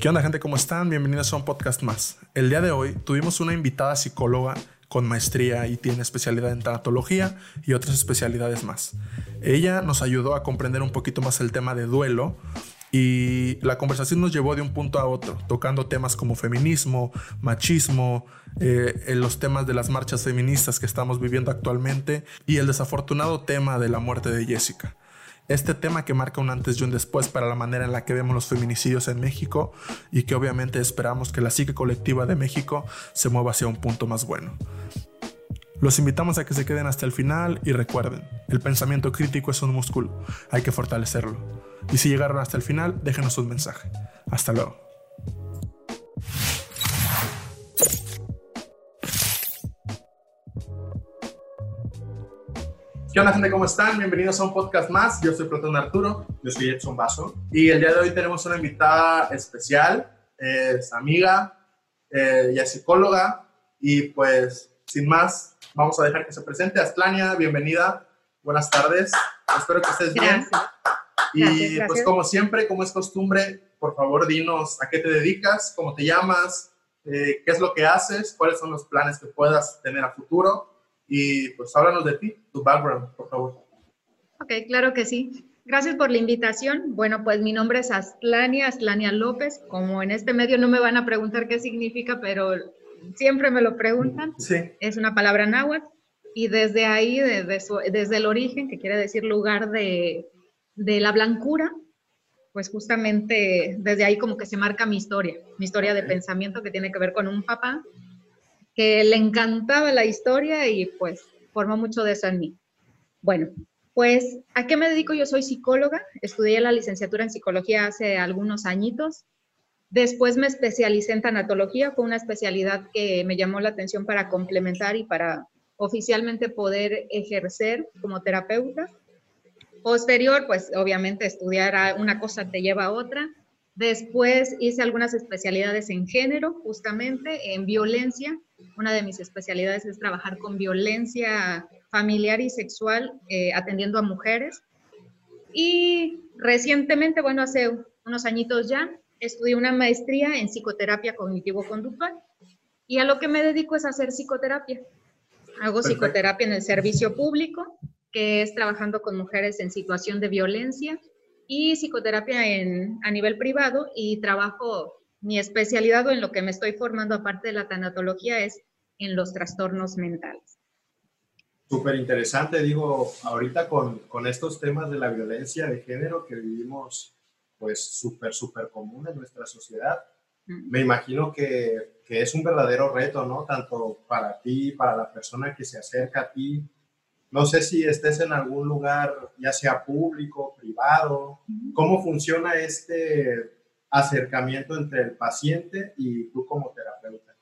¿Qué onda gente? ¿Cómo están? Bienvenidos a un podcast más. El día de hoy tuvimos una invitada psicóloga con maestría y tiene especialidad en tanatología y otras especialidades más. Ella nos ayudó a comprender un poquito más el tema de duelo y la conversación nos llevó de un punto a otro, tocando temas como feminismo, machismo, eh, los temas de las marchas feministas que estamos viviendo actualmente y el desafortunado tema de la muerte de Jessica. Este tema que marca un antes y un después para la manera en la que vemos los feminicidios en México y que obviamente esperamos que la psique colectiva de México se mueva hacia un punto más bueno. Los invitamos a que se queden hasta el final y recuerden, el pensamiento crítico es un músculo, hay que fortalecerlo. Y si llegaron hasta el final, déjenos un mensaje. Hasta luego. ¿Qué onda gente? ¿Cómo están? Bienvenidos a un podcast más. Yo soy Platón Arturo. Yo soy Edson Vaso. Y el día de hoy tenemos una invitada especial. Es amiga, eh, y es psicóloga. Y pues, sin más, vamos a dejar que se presente. Astlania, bienvenida. Buenas tardes. Espero que estés bien. Y pues como siempre, como es costumbre, por favor dinos a qué te dedicas, cómo te llamas, eh, qué es lo que haces, cuáles son los planes que puedas tener a futuro y pues háblanos de ti, tu background, por favor. Ok, claro que sí. Gracias por la invitación. Bueno, pues mi nombre es Astlania, Astlania López. Como en este medio no me van a preguntar qué significa, pero siempre me lo preguntan. Sí. Es una palabra náhuatl. Y desde ahí, desde, desde el origen, que quiere decir lugar de, de la blancura, pues justamente desde ahí como que se marca mi historia, mi historia de pensamiento que tiene que ver con un papá que le encantaba la historia y pues formó mucho de eso en mí. Bueno, pues ¿a qué me dedico? Yo soy psicóloga, estudié la licenciatura en psicología hace algunos añitos. Después me especialicé en tanatología, fue una especialidad que me llamó la atención para complementar y para oficialmente poder ejercer como terapeuta. Posterior, pues obviamente estudiar una cosa te lleva a otra. Después hice algunas especialidades en género, justamente en violencia, una de mis especialidades es trabajar con violencia familiar y sexual eh, atendiendo a mujeres. Y recientemente, bueno, hace unos añitos ya, estudié una maestría en psicoterapia cognitivo-conductual. Y a lo que me dedico es a hacer psicoterapia. Hago psicoterapia en el servicio público, que es trabajando con mujeres en situación de violencia, y psicoterapia en, a nivel privado, y trabajo mi especialidad o en lo que me estoy formando aparte de la tanatología es en los trastornos mentales. Súper interesante, digo, ahorita con, con, estos temas de la violencia de género que vivimos, pues súper, súper común en nuestra sociedad, me imagino que, que, es un verdadero reto, ¿no? Tanto para ti, para la persona que se acerca a ti. No sé si estés en algún lugar, ya sea público, privado. ¿Cómo funciona este acercamiento entre el paciente y tú como terapeuta.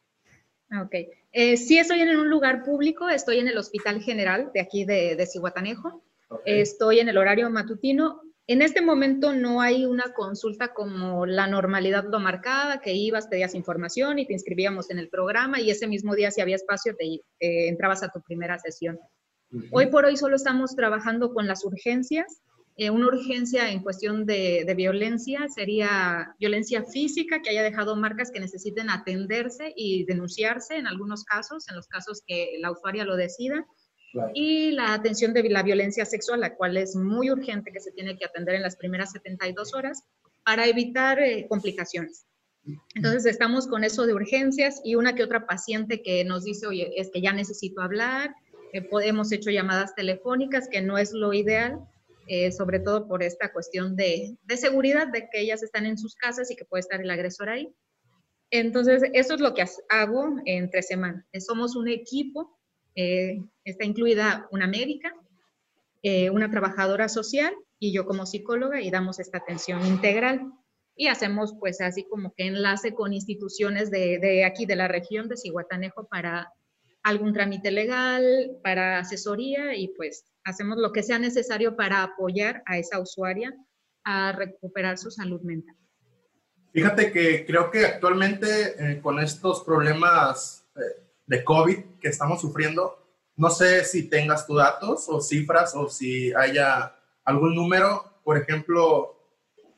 Ok. Eh, sí estoy en un lugar público, estoy en el Hospital General de aquí de, de Cihuatanejo. Estoy en el horario matutino. En este momento no hay una consulta como la normalidad lo marcaba, que ibas, pedías información y te inscribíamos en el programa y ese mismo día si había espacio te eh, entrabas a tu primera sesión. Hoy por hoy solo estamos trabajando con las urgencias eh, una urgencia en cuestión de, violencia sería violencia física que haya dejado marcas que necesiten atenderse y denunciarse en algunos casos, en los casos que la usuaria lo decida. Y la atención de la violencia sexual, la cual es muy urgente que se tiene que atender en las primeras 72 horas para evitar eh, complicaciones. Entonces estamos con eso de urgencias y una que otra paciente que nos dice, oye, es que ya necesito hablar, eh, hemos hecho llamadas telefónicas, que no es lo ideal, eh, sobre todo por esta cuestión de, seguridad, de que ellas están en sus casas y que puede estar el agresor ahí. Entonces, eso es lo que hago entre semana. Eh, somos un equipo, eh, está incluida una médica, una trabajadora social y yo como psicóloga y damos esta atención integral. Y hacemos pues así como que enlace con instituciones de, de aquí de la región de Cihuatanejo para algún trámite legal, para asesoría y pues hacemos lo que sea necesario para apoyar a esa usuaria a recuperar su salud mental. Fíjate que creo que actualmente eh, con estos problemas eh, de COVID que estamos sufriendo, no sé si tengas tus datos o cifras o si haya algún número, por ejemplo,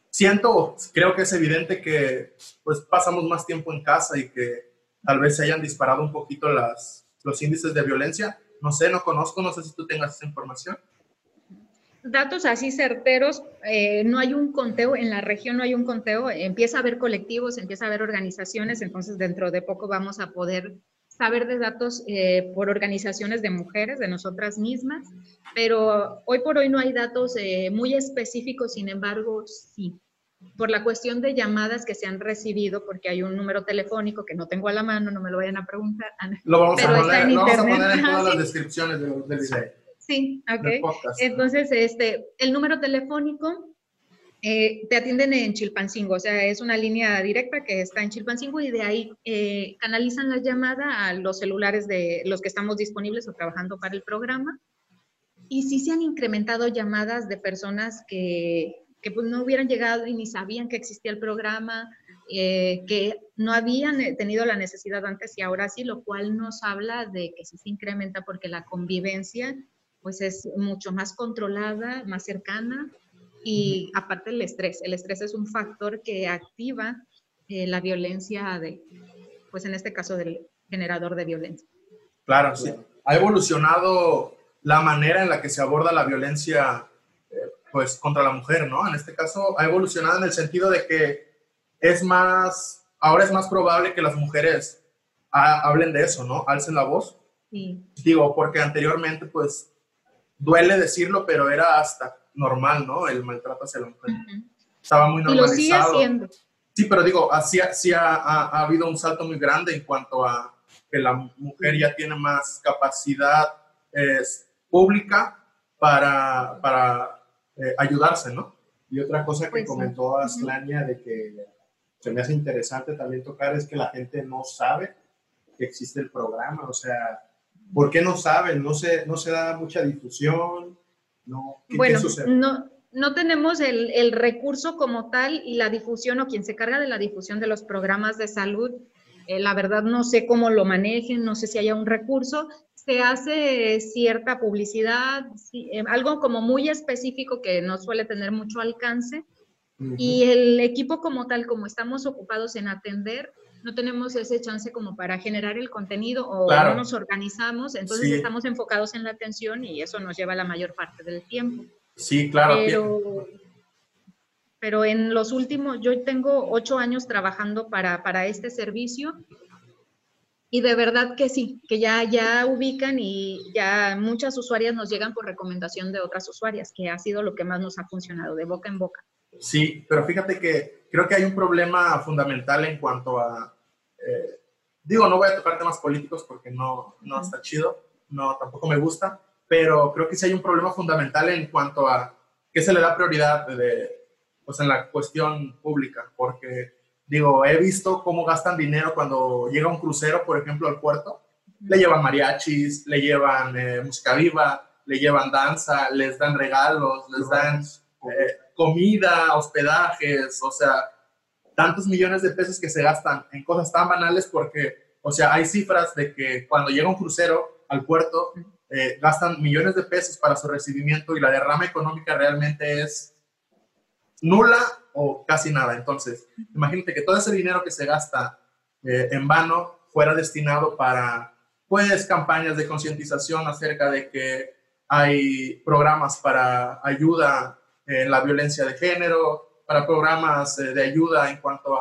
siento, creo que es evidente que pues pasamos más tiempo en casa y que tal vez se hayan disparado un poquito las, los índices de violencia. No sé, no conozco, no sé si tú tengas esa información. Datos así certeros, eh, no hay un conteo, en la región no hay un conteo, empieza a haber colectivos, empieza a haber organizaciones, entonces dentro de poco vamos a poder saber de datos eh, por organizaciones de mujeres, de nosotras mismas, pero hoy por hoy no hay datos eh, muy específicos, sin embargo, sí. Por la cuestión de llamadas que se han recibido, porque hay un número telefónico que no tengo a la mano, no me lo vayan a preguntar. Lo vamos, a poner, lo vamos a poner, en todas las descripciones del, del video. Sí, ok. Entonces, este, el número telefónico eh, te atienden en Chilpancingo, o sea, es una línea directa que está en Chilpancingo y de ahí eh, canalizan la llamada a los celulares de los que estamos disponibles o trabajando para el programa. Y sí se han incrementado llamadas de personas que, que pues, no hubieran llegado y ni sabían que existía el programa, eh, que no habían tenido la necesidad antes y ahora sí, lo cual nos habla de que sí se incrementa porque la convivencia pues es mucho más controlada, más cercana y aparte el estrés, el estrés es un factor que activa eh, la violencia de, pues en este caso del generador de violencia. Claro, sí. Ha evolucionado la manera en la que se aborda la violencia eh, pues contra la mujer, ¿no? En este caso ha evolucionado en el sentido de que es más, ahora es más probable que las mujeres hablen de eso, ¿no? Alcen la voz. Sí. Digo, porque anteriormente pues duele decirlo, pero era hasta normal, ¿no? El maltrato hacia la mujer. Estaba muy normalizado. Y lo sigue haciendo. Sí, pero digo, así, sí ha, ha, habido un salto muy grande en cuanto a que la mujer ya tiene más capacidad es, pública para, para eh, ayudarse, ¿no? Y otra cosa que pues comentó Aslania de que se me hace interesante también tocar es que la gente no sabe que existe el programa, o sea, ¿Por qué no saben? ¿No se, no se da mucha difusión? No, bueno, no, no tenemos el, el, recurso como tal y la difusión o quien se carga de la difusión de los programas de salud. Eh, la verdad no sé cómo lo manejen, no sé si haya un recurso. Se hace cierta publicidad, eh, algo como muy específico que no suele tener mucho alcance. Y el equipo como tal, como estamos ocupados en atender, no tenemos ese chance como para generar el contenido o no nos organizamos, entonces estamos enfocados en la atención y eso nos lleva la mayor parte del tiempo. Sí, claro. Pero, pero en los últimos, yo tengo ocho años trabajando para, para este servicio y de verdad que sí, que ya, ya ubican y ya muchas usuarias nos llegan por recomendación de otras usuarias, que ha sido lo que más nos ha funcionado, de boca en boca. Sí, pero fíjate que creo que hay un problema fundamental en cuanto a, eh, digo, no voy a tocar temas políticos porque no, no está chido, no, tampoco me gusta, pero creo que sí hay un problema fundamental en cuanto a qué se le da prioridad de, pues en la cuestión pública, porque digo, he visto cómo gastan dinero cuando llega un crucero, por ejemplo, al puerto, le llevan mariachis, le llevan eh, música viva, le llevan danza, les dan regalos, les dan eh, comida, hospedajes, o sea, tantos millones de pesos que se gastan en cosas tan banales porque, o sea, hay cifras de que cuando llega un crucero al puerto, eh, gastan millones de pesos para su recibimiento y la derrama económica realmente es nula o casi nada. Entonces, imagínate que todo ese dinero que se gasta eh, en vano fuera destinado para, pues, campañas de concientización acerca de que hay programas para ayuda en la violencia de género, para programas eh, de ayuda en cuanto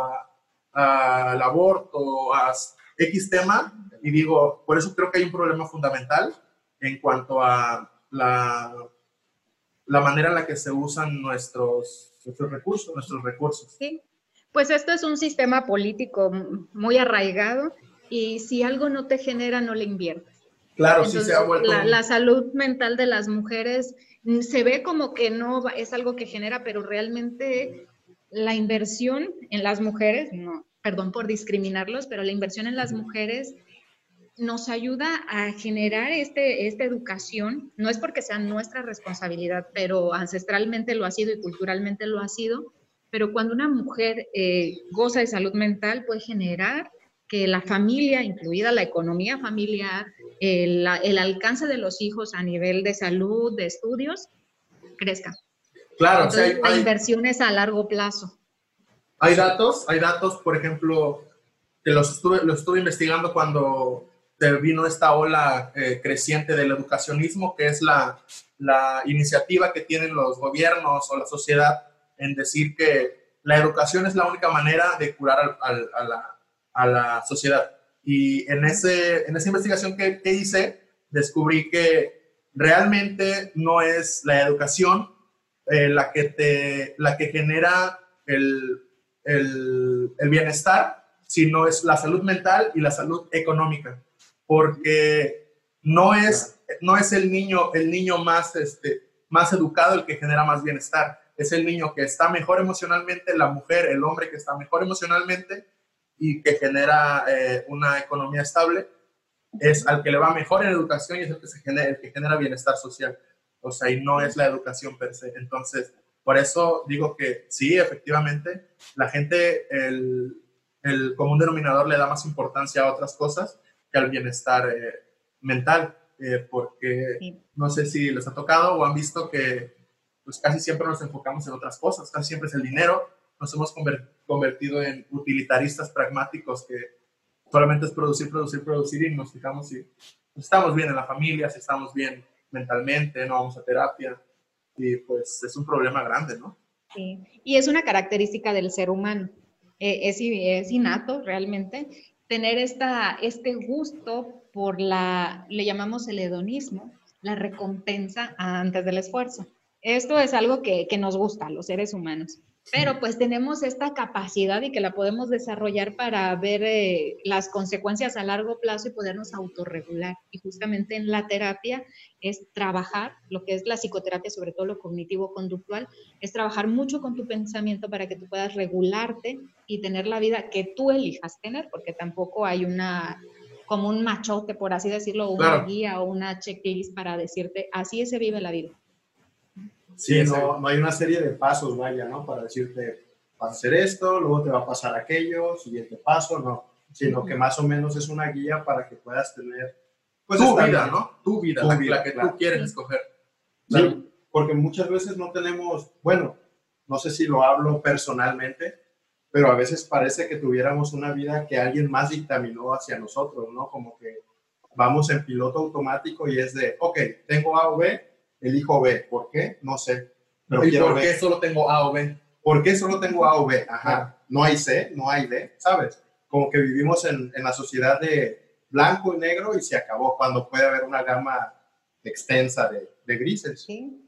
al aborto, a X tema. Y digo, por eso creo que hay un problema fundamental en cuanto a la, la manera en la que se usan nuestros, nuestros recursos, nuestros recursos. Sí, pues esto es un sistema político muy arraigado y si algo no te genera, no le inviertes. Claro, sí se ha vuelto. La, la, salud mental de las mujeres se ve como que no es algo que genera, pero realmente la inversión en las mujeres, no, perdón por discriminarlos, pero la inversión en las mujeres nos ayuda a generar este, esta educación, no es porque sea nuestra responsabilidad, pero ancestralmente lo ha sido y culturalmente lo ha sido, pero cuando una mujer eh, goza de salud mental puede generar que la familia, incluida la economía familiar, el, alcance de los hijos a nivel de salud, de estudios, crezca. Claro, hay, inversiones a largo plazo. Hay datos, hay datos, por ejemplo, que los estuve, los estuve investigando cuando vino esta ola eh, creciente del educacionismo, que es la, la iniciativa que tienen los gobiernos o la sociedad en decir que la educación es la única manera de curar al, a, la, a, la, sociedad. Y en, ese, en esa investigación que, que, hice, descubrí que realmente no es la educación eh, la, que te, la que genera el, el, el bienestar, sino es la salud mental y la salud económica porque no es, no es el, niño, el niño más, este, más educado el que genera más bienestar, es el niño que está mejor emocionalmente, la mujer, el hombre que está mejor emocionalmente y que genera eh, una economía estable, es al que le va mejor en educación y es el que, se genera, el que genera bienestar social. O sea, y no es la educación per se. Entonces, por eso digo que sí, efectivamente, la gente, el, el común denominador le da más importancia a otras cosas que al bienestar eh, mental, eh, porque no sé si les ha tocado o han visto que pues casi siempre nos enfocamos en otras cosas, casi siempre es el dinero, nos hemos convertido en utilitaristas pragmáticos que solamente es producir, producir, producir y nos fijamos si estamos bien en la familia, si estamos bien mentalmente, no vamos a terapia. Y pues es un problema grande, ¿no? Sí, y es una característica del ser humano, eh, es, es innato realmente tener esta, este gusto por la, le llamamos el hedonismo, la recompensa antes del esfuerzo. Esto es algo que, nos gusta a los seres humanos pero pues tenemos esta capacidad y que la podemos desarrollar para ver eh, las consecuencias a largo plazo y podernos autorregular. Y justamente en la terapia es trabajar, lo que es la psicoterapia, sobre todo lo cognitivo-conductual, es trabajar mucho con tu pensamiento para que tú puedas regularte y tener la vida que tú elijas tener, porque tampoco hay una como un machote, por así decirlo, o una guía o una checklist para decirte, así se vive la vida. Sí, no, no, hay una serie de pasos, vaya, ¿no? Para decirte, vas a hacer esto, luego te va a pasar aquello, siguiente paso, no. Sino que más o menos es una guía para que puedas tener... Pues tu vida, ¿no? Tu vida, la, que tú quieres escoger. Sí, porque muchas veces no tenemos, bueno, no sé si lo hablo personalmente, pero a veces parece que tuviéramos una vida que alguien más dictaminó hacia nosotros, ¿no? Como que vamos en piloto automático y es de, ok, tengo A o B, elijo B. ¿Por qué? No sé. Pero ¿Y por qué solo tengo A o B? ¿Por qué solo tengo A o B? Ajá. No hay C, no hay D, ¿sabes? Como que vivimos en, en la sociedad de blanco y negro y se acabó cuando puede haber una gama extensa de, de grises. Sí.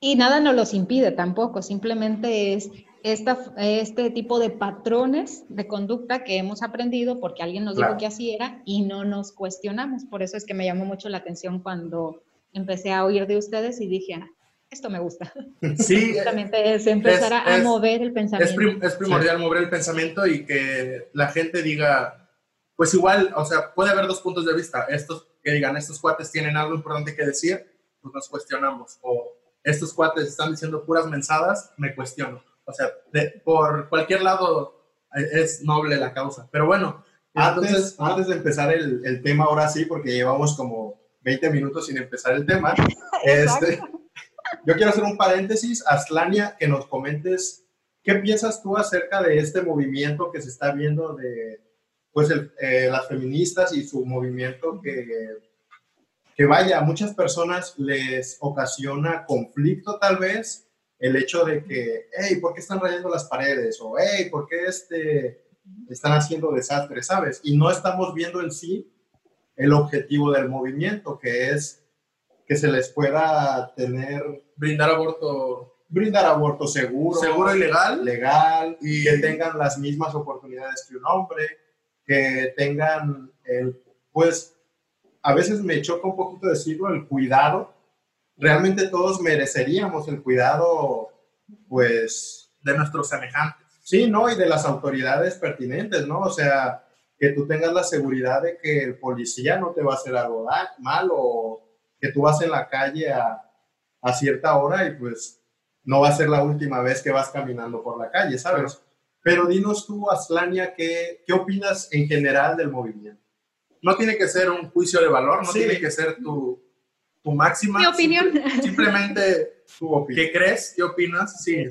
Y nada nos los impide tampoco, simplemente es esta, este tipo de patrones de conducta que hemos aprendido porque alguien nos dijo que así era y no nos cuestionamos. Por eso es que me llamó mucho la atención cuando empecé a oír de ustedes y dije, ah, esto me gusta. Sí. Justamente es empezar a mover el pensamiento. Es, primordial mover el pensamiento y que la gente diga, pues igual, o sea, puede haber dos puntos de vista. Estos que digan, estos cuates tienen algo importante que decir, pues nos cuestionamos. O estos cuates están diciendo puras mensadas, me cuestiono. O sea, por cualquier lado es noble la causa. Pero bueno. Antes, antes de empezar el, el tema, ahora sí, porque llevamos como 20 minutos sin empezar el tema. este, yo quiero hacer un paréntesis, Aslania, que nos comentes qué piensas tú acerca de este movimiento que se está viendo de pues eh, las feministas y su movimiento que, que vaya, a muchas personas les ocasiona conflicto tal vez el hecho de que, hey, ¿por qué están rayando las paredes? O, hey, ¿por qué este, están haciendo desastres? ¿Sabes? Y no estamos viendo en sí el objetivo del movimiento, que es que se les pueda tener... Brindar aborto. Brindar aborto seguro. Seguro y legal. Legal. Y que tengan las mismas oportunidades que un hombre, que tengan el, pues, a veces me choca un poquito decirlo, el cuidado. Realmente todos mereceríamos el cuidado, pues... De nuestros semejantes. Sí, ¿no? Y de las autoridades pertinentes, ¿no? O sea, que tú tengas la seguridad de que el policía no te va a hacer algo mal o que tú vas en la calle a, a cierta hora y pues no va a ser la última vez que vas caminando por la calle, ¿sabes? Pero dinos tú, Aslania, ¿qué, ¿qué opinas en general del movimiento? No tiene que ser un juicio de valor, no tiene que ser tu, tu máxima. Mi opinión. simplemente ¿Qué crees? ¿Qué opinas? Sí,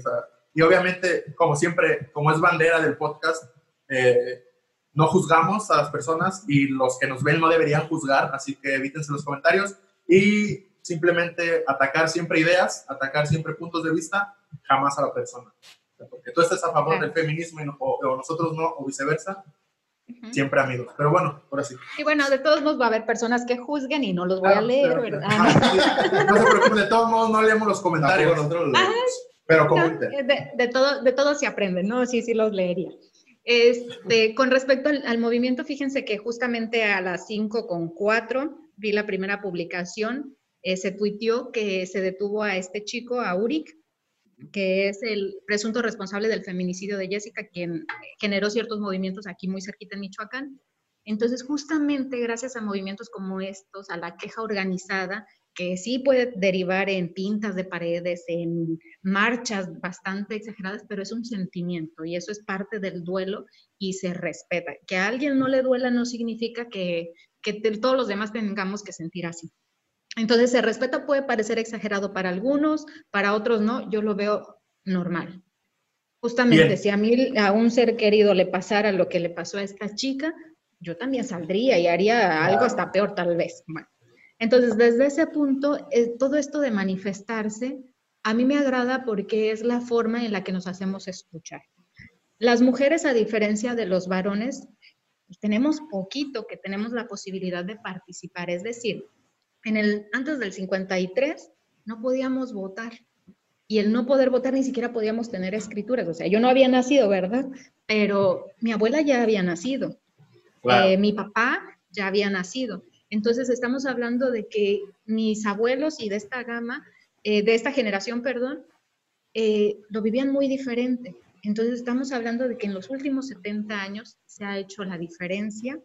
y obviamente, como siempre, como es bandera del podcast, eh, no juzgamos a las personas y los que nos ven no deberían juzgar, así que evítense los comentarios y simplemente atacar siempre ideas, atacar siempre puntos de vista, jamás a la persona. Porque tú estés a favor del feminismo y o, nosotros no, o viceversa, siempre amigos. Pero bueno, ahora sí. Y bueno, de todos modos va a haber personas que juzguen y no los voy a leer, ¿verdad? no se preocupen, de todos modos no leemos los comentarios. Nosotros pero comenten. De, de, todo, de todo se aprende, ¿no? Sí, sí los leería. Este, con respecto al, movimiento, fíjense que justamente a las 5 con 4 vi la primera publicación, eh, se tuiteó que se detuvo a este chico, a Uric, que es el presunto responsable del feminicidio de Jessica, quien generó ciertos movimientos aquí muy cerquita en Michoacán. Entonces, justamente gracias a movimientos como estos, a la queja organizada, que sí puede derivar en pintas de paredes, en marchas bastante exageradas, pero es un sentimiento y eso es parte del duelo y se respeta. Que a alguien no le duela no significa que, que todos los demás tengamos que sentir así. Entonces, se respeta puede parecer exagerado para algunos, para otros no, yo lo veo normal. Justamente, si a mí, a un ser querido le pasara lo que le pasó a esta chica, yo también saldría y haría algo hasta peor tal vez. Entonces, desde ese punto, eh, todo esto de manifestarse, a mí me agrada porque es la forma en la que nos hacemos escuchar. Las mujeres, a diferencia de los varones, pues, tenemos poquito que tenemos la posibilidad de participar. Es decir, en el, antes del 53 no podíamos votar. Y el no poder votar ni siquiera podíamos tener escrituras. O sea, yo no había nacido, ¿verdad? Pero mi abuela ya había nacido. Eh, mi papá ya había nacido. Entonces estamos hablando de que mis abuelos y de esta gama, eh, de esta generación, perdón, eh, lo vivían muy diferente. Entonces estamos hablando de que en los últimos 70 años se ha hecho la diferencia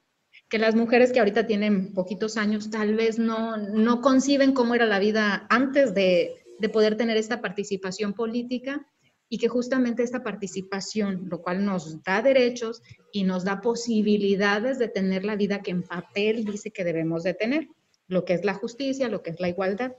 que las mujeres que ahorita tienen poquitos años tal vez no, no conciben cómo era la vida antes de, de poder tener esta participación política y que justamente esta participación, lo cual nos da derechos y nos da posibilidades de tener la vida que en papel dice que debemos de tener, lo que es la justicia, lo que es la igualdad.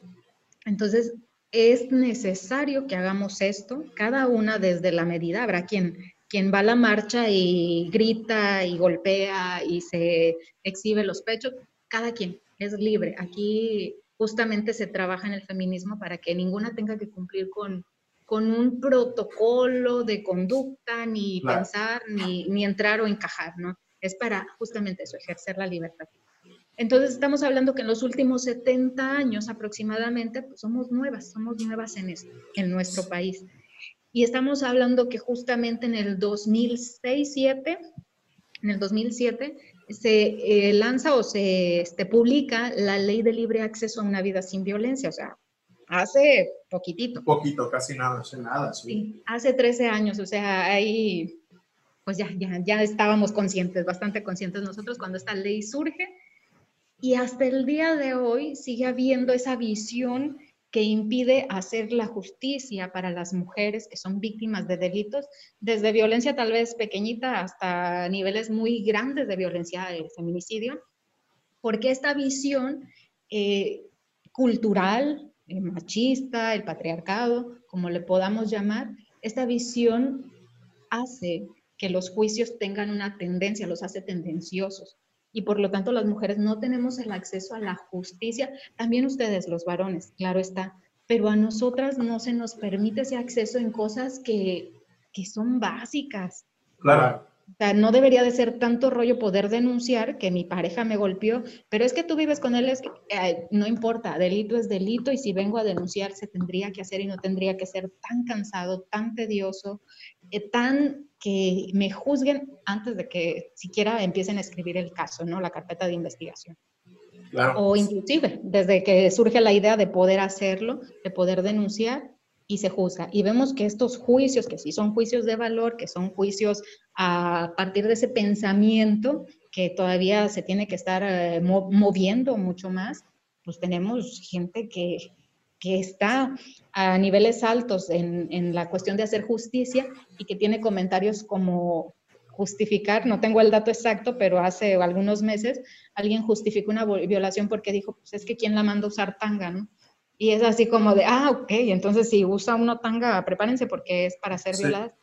Entonces, es necesario que hagamos esto, cada una desde la medida, habrá quien quien va a la marcha y grita y golpea y se exhibe los pechos, cada quien es libre. Aquí justamente se trabaja en el feminismo para que ninguna tenga que cumplir con, con un protocolo de conducta, ni pensar, ni, ni, entrar o encajar, ¿no? Es para justamente eso, ejercer la libertad. Entonces estamos hablando que en los últimos 70 años aproximadamente, pues somos nuevas, somos nuevas en, esto, en nuestro país. Y estamos hablando que justamente en el 2006-7, en el 2007, se eh, lanza o se este, publica la ley de libre acceso a una vida sin violencia, o sea, hace poquitito. Poquito, casi nada, hace nada, sí. Hace 13 años, o sea, ahí, pues ya, ya, ya estábamos conscientes, bastante conscientes nosotros cuando esta ley surge. Y hasta el día de hoy sigue habiendo esa visión que impide hacer la justicia para las mujeres que son víctimas de delitos, desde violencia tal vez pequeñita hasta niveles muy grandes de violencia de feminicidio, porque esta visión eh, cultural, eh, machista, el patriarcado, como le podamos llamar, esta visión hace que los juicios tengan una tendencia, los hace tendenciosos y por lo tanto las mujeres no tenemos el acceso a la justicia, también ustedes los varones, claro está, pero a nosotras no se nos permite ese acceso en cosas que, que son básicas. Claro. O sea, no debería de ser tanto rollo poder denunciar que mi pareja me golpeó, pero es que tú vives con él, es que, no importa, delito es delito y si vengo a denunciar se tendría que hacer y no tendría que ser tan cansado, tan tedioso, eh, tan que me juzguen antes de que siquiera empiecen a escribir el caso, ¿no? La carpeta de investigación. Claro. O inclusive, desde que surge la idea de poder hacerlo, de poder denunciar, y se juzga. Y vemos que estos juicios, que sí son juicios de valor, que son juicios a partir de ese pensamiento que todavía se tiene que estar eh, moviendo mucho más, pues tenemos gente que, que está a niveles altos en, en, la cuestión de hacer justicia y que tiene comentarios como justificar, no tengo el dato exacto, pero hace algunos meses alguien justificó una violación porque dijo, pues es que quién la manda a usar tanga, ¿no? Y es así como de, ah, ok, entonces si usa uno tanga, prepárense porque es para ser violada.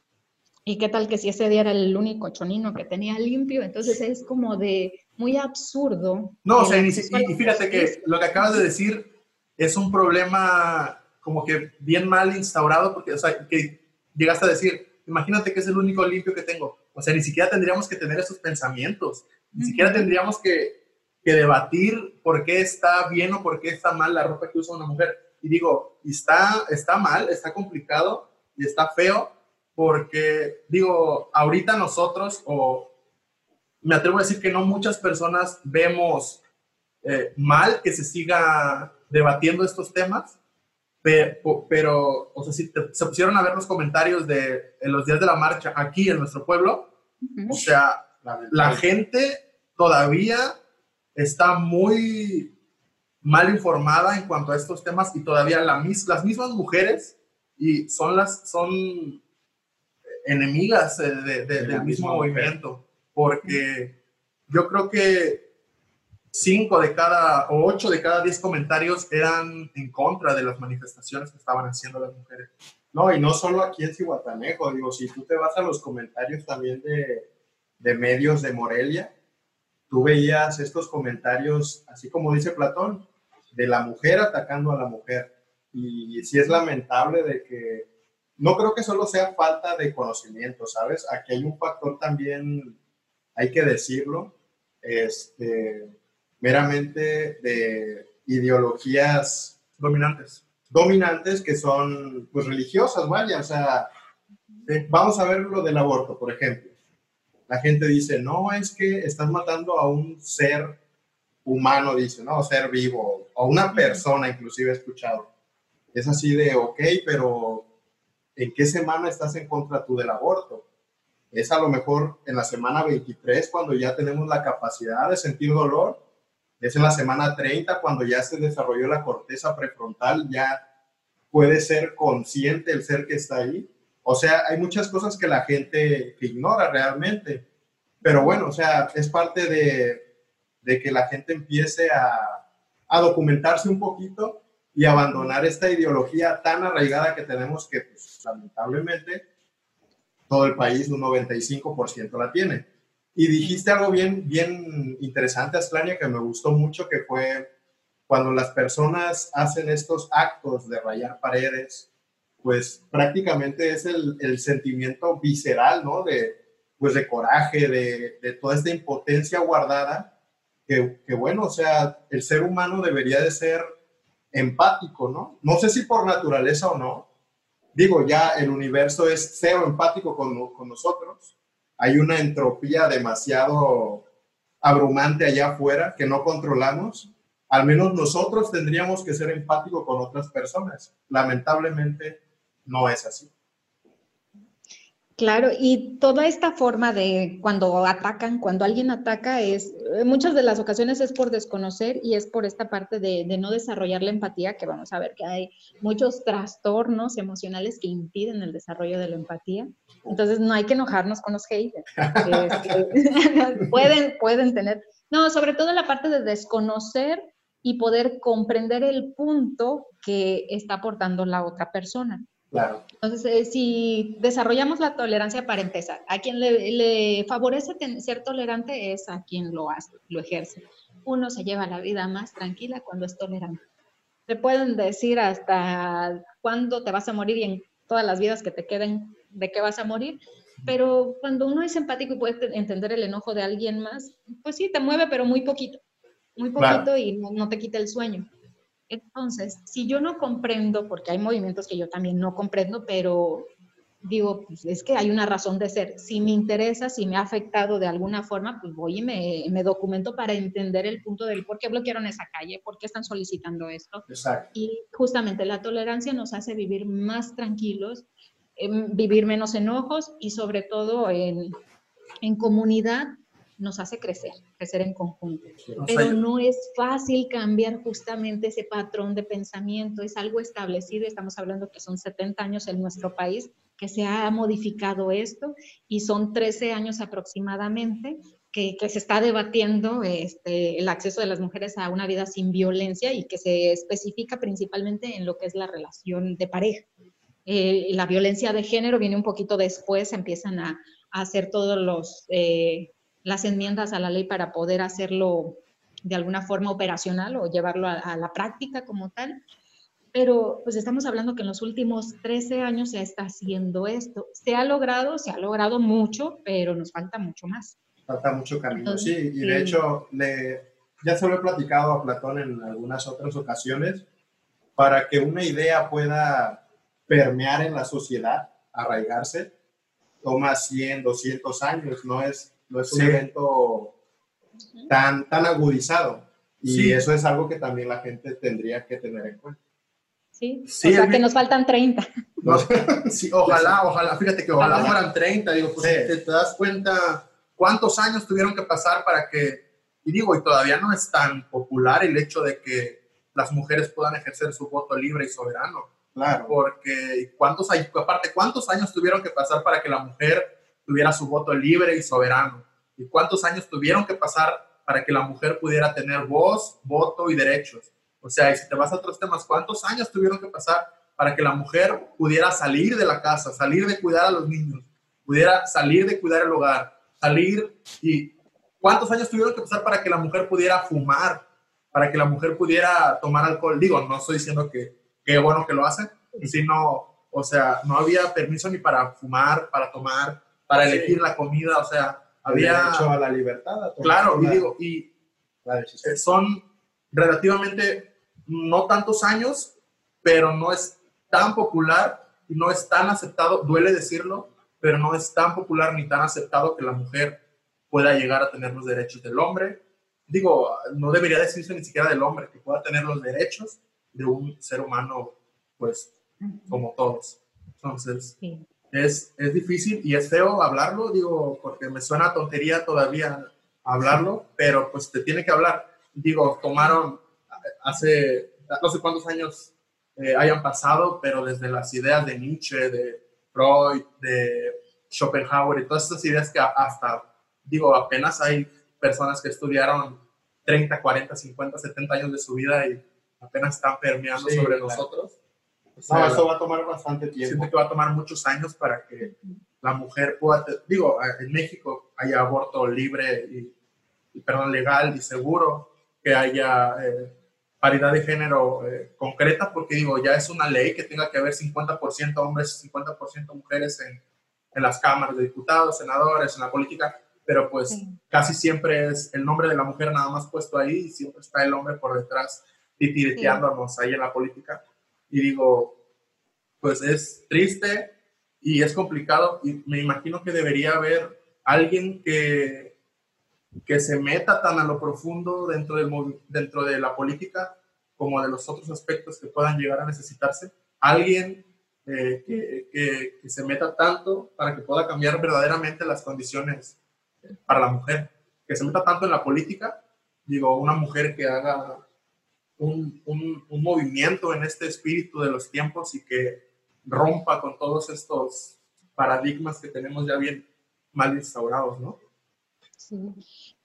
¿Y qué tal que si ese día era el único chonino que tenía limpio? Entonces es como de muy absurdo. No, o sea, y, fíjate que lo que acabas de decir es un problema como que bien mal instaurado, porque, o sea, que llegaste a decir, imagínate que es el único limpio que tengo. O sea, ni siquiera tendríamos que tener esos pensamientos, ni siquiera tendríamos que, que debatir por qué está bien o por qué está mal la ropa que usa una mujer. Y digo, está, está mal, está complicado y está feo porque, digo, ahorita nosotros, o me atrevo a decir que no muchas personas vemos eh, mal que se siga debatiendo estos temas, pero, pero o sea, si se pusieron a ver los comentarios de en los días de la marcha aquí en nuestro pueblo, o sea, la gente todavía está muy mal informada en cuanto a estos temas y todavía la, las mismas mujeres y son las son enemigas de, del mismo movimiento porque yo creo que cinco de cada o ocho de cada diez comentarios eran en contra de las manifestaciones que estaban haciendo las mujeres. No, y no solo aquí en Cihuatanejo, digo, si tú te vas a los comentarios también de, de medios de Morelia, tú veías estos comentarios, así como dice Platón, de la mujer atacando a la mujer. Y sí es lamentable de que, no creo que solo sea falta de conocimiento, ¿sabes? Aquí hay un factor también, hay que decirlo, este, meramente de ideologías dominantes. Dominantes que son, pues, religiosas, vaya, o sea, eh, vamos a ver lo del aborto, por ejemplo la gente dice, no, es que estás matando a un ser humano, dice, ¿no? Ser vivo, o una persona, inclusive he escuchado. Es así de, ok, pero ¿en qué semana estás en contra tú del aborto? Es a lo mejor en la semana 23 cuando ya tenemos la capacidad de sentir dolor. Es en la semana 30 cuando ya se desarrolló la corteza prefrontal, ya puede ser consciente el ser que está ahí. O sea, hay muchas cosas que la gente ignora realmente. Pero bueno, o sea, es parte de, de que la gente empiece a, a, documentarse un poquito y abandonar esta ideología tan arraigada que tenemos que, pues, lamentablemente, todo el país, un 95% la tiene. Y dijiste algo bien, bien interesante, Asclania, que me gustó mucho, que fue cuando las personas hacen estos actos de rayar paredes, pues prácticamente es el, sentimiento visceral, ¿no? De, pues de coraje, de, toda esta impotencia guardada, que, que, bueno, o sea, el ser humano debería de ser empático, ¿no? No sé si por naturaleza o no. Digo, ya el universo es cero empático con, con nosotros. Hay una entropía demasiado abrumante allá afuera que no controlamos. Al menos nosotros tendríamos que ser empáticos con otras personas. Lamentablemente, no es así. Claro, y toda esta forma de cuando atacan, cuando alguien ataca, es muchas de las ocasiones es por desconocer y es por esta parte de, no desarrollar la empatía, que vamos a ver que hay muchos trastornos emocionales que impiden el desarrollo de la empatía. Entonces no hay que enojarnos con los haters. Este, pueden, pueden tener, no, sobre todo la parte de desconocer y poder comprender el punto que está aportando la otra persona. Entonces, eh, si desarrollamos la tolerancia para empezar, a quien le, favorece ser tolerante es a quien lo hace, lo ejerce. Uno se lleva la vida más tranquila cuando es tolerante. Te pueden decir hasta cuándo te vas a morir y en todas las vidas que te queden de qué vas a morir, pero cuando uno es empático y puede entender el enojo de alguien más, pues sí, te mueve, pero muy poquito, muy poquito y no, no te quita el sueño. Entonces, si yo no comprendo, porque hay movimientos que yo también no comprendo, pero digo, pues es que hay una razón de ser. Si me interesa, si me ha afectado de alguna forma, pues voy y me, me documento para entender el punto del por qué bloquearon esa calle, por qué están solicitando esto. Exacto. Y justamente la tolerancia nos hace vivir más tranquilos, vivir menos enojos y sobre todo en, en comunidad nos hace crecer, crecer en conjunto. Pero no es fácil cambiar justamente ese patrón de pensamiento, es algo establecido, estamos hablando que son 70 años en nuestro país que se ha modificado esto y son 13 años aproximadamente que, se está debatiendo este, el acceso de las mujeres a una vida sin violencia y que se especifica principalmente en lo que es la relación de pareja. Eh, la violencia de género viene un poquito después, empiezan a, hacer todas eh, las enmiendas a la ley para poder hacerlo de alguna forma operacional o llevarlo a, la práctica como tal. Pero pues estamos hablando que en los últimos 13 años se está haciendo esto. Se ha logrado, se ha logrado mucho, pero nos falta mucho más. Falta mucho camino, sí. Y de hecho, le, ya se lo he platicado a Platón en algunas otras ocasiones, para que una idea pueda permear en la sociedad, arraigarse, toma 100, 200 años, no es, no es un evento tan, tan agudizado. Y eso es algo que también la gente tendría que tener en cuenta. Sí, sí o sea que nos faltan 30. sí, ojalá, ojalá, fíjate que ojalá fueran 30, digo, pues te, das cuenta cuántos años tuvieron que pasar para que, y digo, y todavía no es tan popular el hecho de que las mujeres puedan ejercer su voto libre y soberano. Claro. Porque, ¿cuántos, aparte, cuántos años tuvieron que pasar para que la mujer tuviera su voto libre y soberano? ¿Y cuántos años tuvieron que pasar para que la mujer pudiera tener voz, voto y derechos? O sea, y si te vas a otros temas, ¿cuántos años tuvieron que pasar para que la mujer pudiera salir de la casa, salir de cuidar a los niños, pudiera salir de cuidar el hogar, salir y cuántos años tuvieron que pasar para que la mujer pudiera fumar, para que la mujer pudiera tomar alcohol? Digo, no estoy diciendo que qué bueno que lo hacen, sino, o sea, no había permiso ni para fumar, para tomar, para elegir la comida, o sea, había... hecho a la libertad. claro, y digo, y eh, son relativamente no tantos años, pero no es tan popular y no es tan aceptado, duele decirlo, pero no es tan popular ni tan aceptado que la mujer pueda llegar a tener los derechos del hombre. Digo, no debería decirse ni siquiera del hombre, que pueda tener los derechos de un ser humano, pues, como todos. Entonces, es, es difícil y es feo hablarlo, digo, porque me suena tontería todavía hablarlo, pero pues te tiene que hablar. Digo, tomaron hace no sé cuántos años eh, hayan pasado, pero desde las ideas de Nietzsche, de Freud, de Schopenhauer y todas estas ideas que hasta, digo, apenas hay personas que estudiaron 30, 40, 50, 70 años de su vida y apenas están permeando sobre nosotros. No, eso va a tomar bastante tiempo. Siento que va a tomar muchos años para que la mujer pueda, digo, en México haya aborto libre y, perdón, legal y seguro, que haya eh, paridad de género eh, concreta, porque digo, ya es una ley que tenga que haber 50% hombres y 50% mujeres en, en las cámaras de diputados, senadores, en la política, pero pues casi siempre es el nombre de la mujer nada más puesto ahí y siempre está el hombre por detrás titireteándonos ahí en la política. Y digo, pues es triste y es complicado y me imagino que debería haber alguien que, que se meta tan a lo profundo dentro, del, dentro de la política como de los otros aspectos que puedan llegar a necesitarse. Alguien eh, que, que, se meta tanto para que pueda cambiar verdaderamente las condiciones para la mujer, que se meta tanto en la política, digo, una mujer que haga un, movimiento en este espíritu de los tiempos y que rompa con todos estos paradigmas que tenemos ya bien mal instaurados, ¿no? Sí.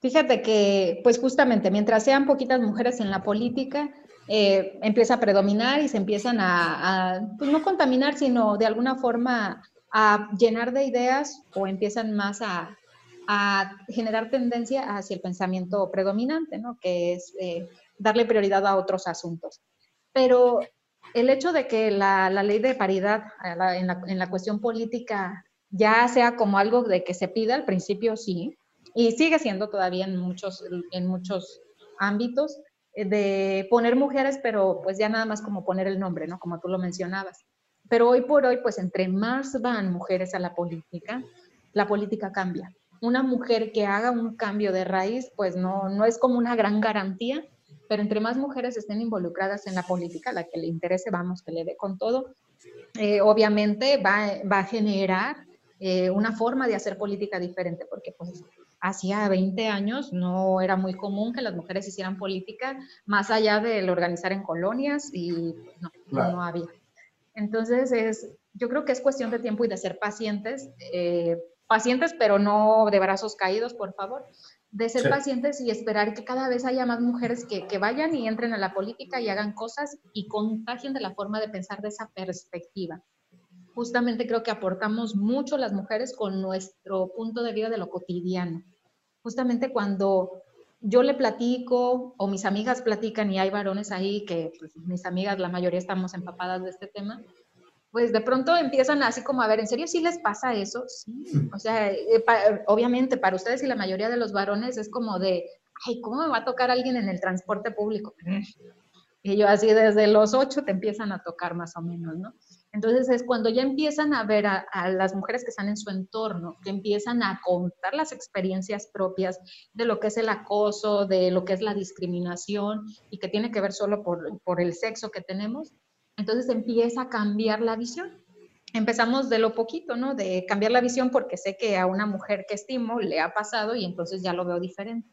Fíjate que, pues justamente, mientras sean poquitas mujeres en la política, eh, empieza a predominar y se empiezan a, pues no contaminar, sino de alguna forma a llenar de ideas o empiezan más a, a generar tendencia hacia el pensamiento predominante, ¿no? Que es eh, darle prioridad a otros asuntos. Pero el hecho de que la, ley de paridad en, la, cuestión política ya sea como algo de que se pida, al principio sí, y sigue siendo todavía en muchos, en muchos ámbitos, eh, de poner mujeres, pero pues ya nada más como poner el nombre, ¿no? Como tú lo mencionabas. Pero hoy por hoy, pues entre más van mujeres a la política, la política cambia. Una mujer que haga un cambio de raíz, pues no, no es como una gran garantía, pero entre más mujeres estén involucradas en la política, la que le interese, vamos, que le dé con todo, eh, obviamente va, va, a generar eh, una forma de hacer política diferente, porque pues hacía 20 años no era muy común que las mujeres hicieran política más allá del organizar en colonias y no, no, había. Entonces, es, yo creo que es cuestión de tiempo y de ser pacientes, eh, pacientes, pero no de brazos caídos, por favor, de ser pacientes y esperar que cada vez haya más mujeres que, que, vayan y entren a la política y hagan cosas y contagien de la forma de pensar de esa perspectiva. Justamente creo que aportamos mucho las mujeres con nuestro punto de vida de lo cotidiano. Justamente cuando yo le platico o mis amigas platican y hay varones ahí que pues, mis amigas, la mayoría estamos empapadas de este tema, pues de pronto empiezan así como a ver, ¿en serio sí les pasa eso? Sí. O sea, eh, obviamente para ustedes y la mayoría de los varones es como de, ay, ¿cómo me va a tocar alguien en el transporte público? Y yo así desde los ocho te empiezan a tocar más o menos, ¿no? Entonces es cuando ya empiezan a ver a, las mujeres que están en su entorno, que empiezan a contar las experiencias propias de lo que es el acoso, de lo que es la discriminación y que tiene que ver solo por, por el sexo que tenemos, entonces empieza a cambiar la visión. Empezamos de lo poquito, ¿no? De cambiar la visión porque sé que a una mujer que estimo le ha pasado y entonces ya lo veo diferente.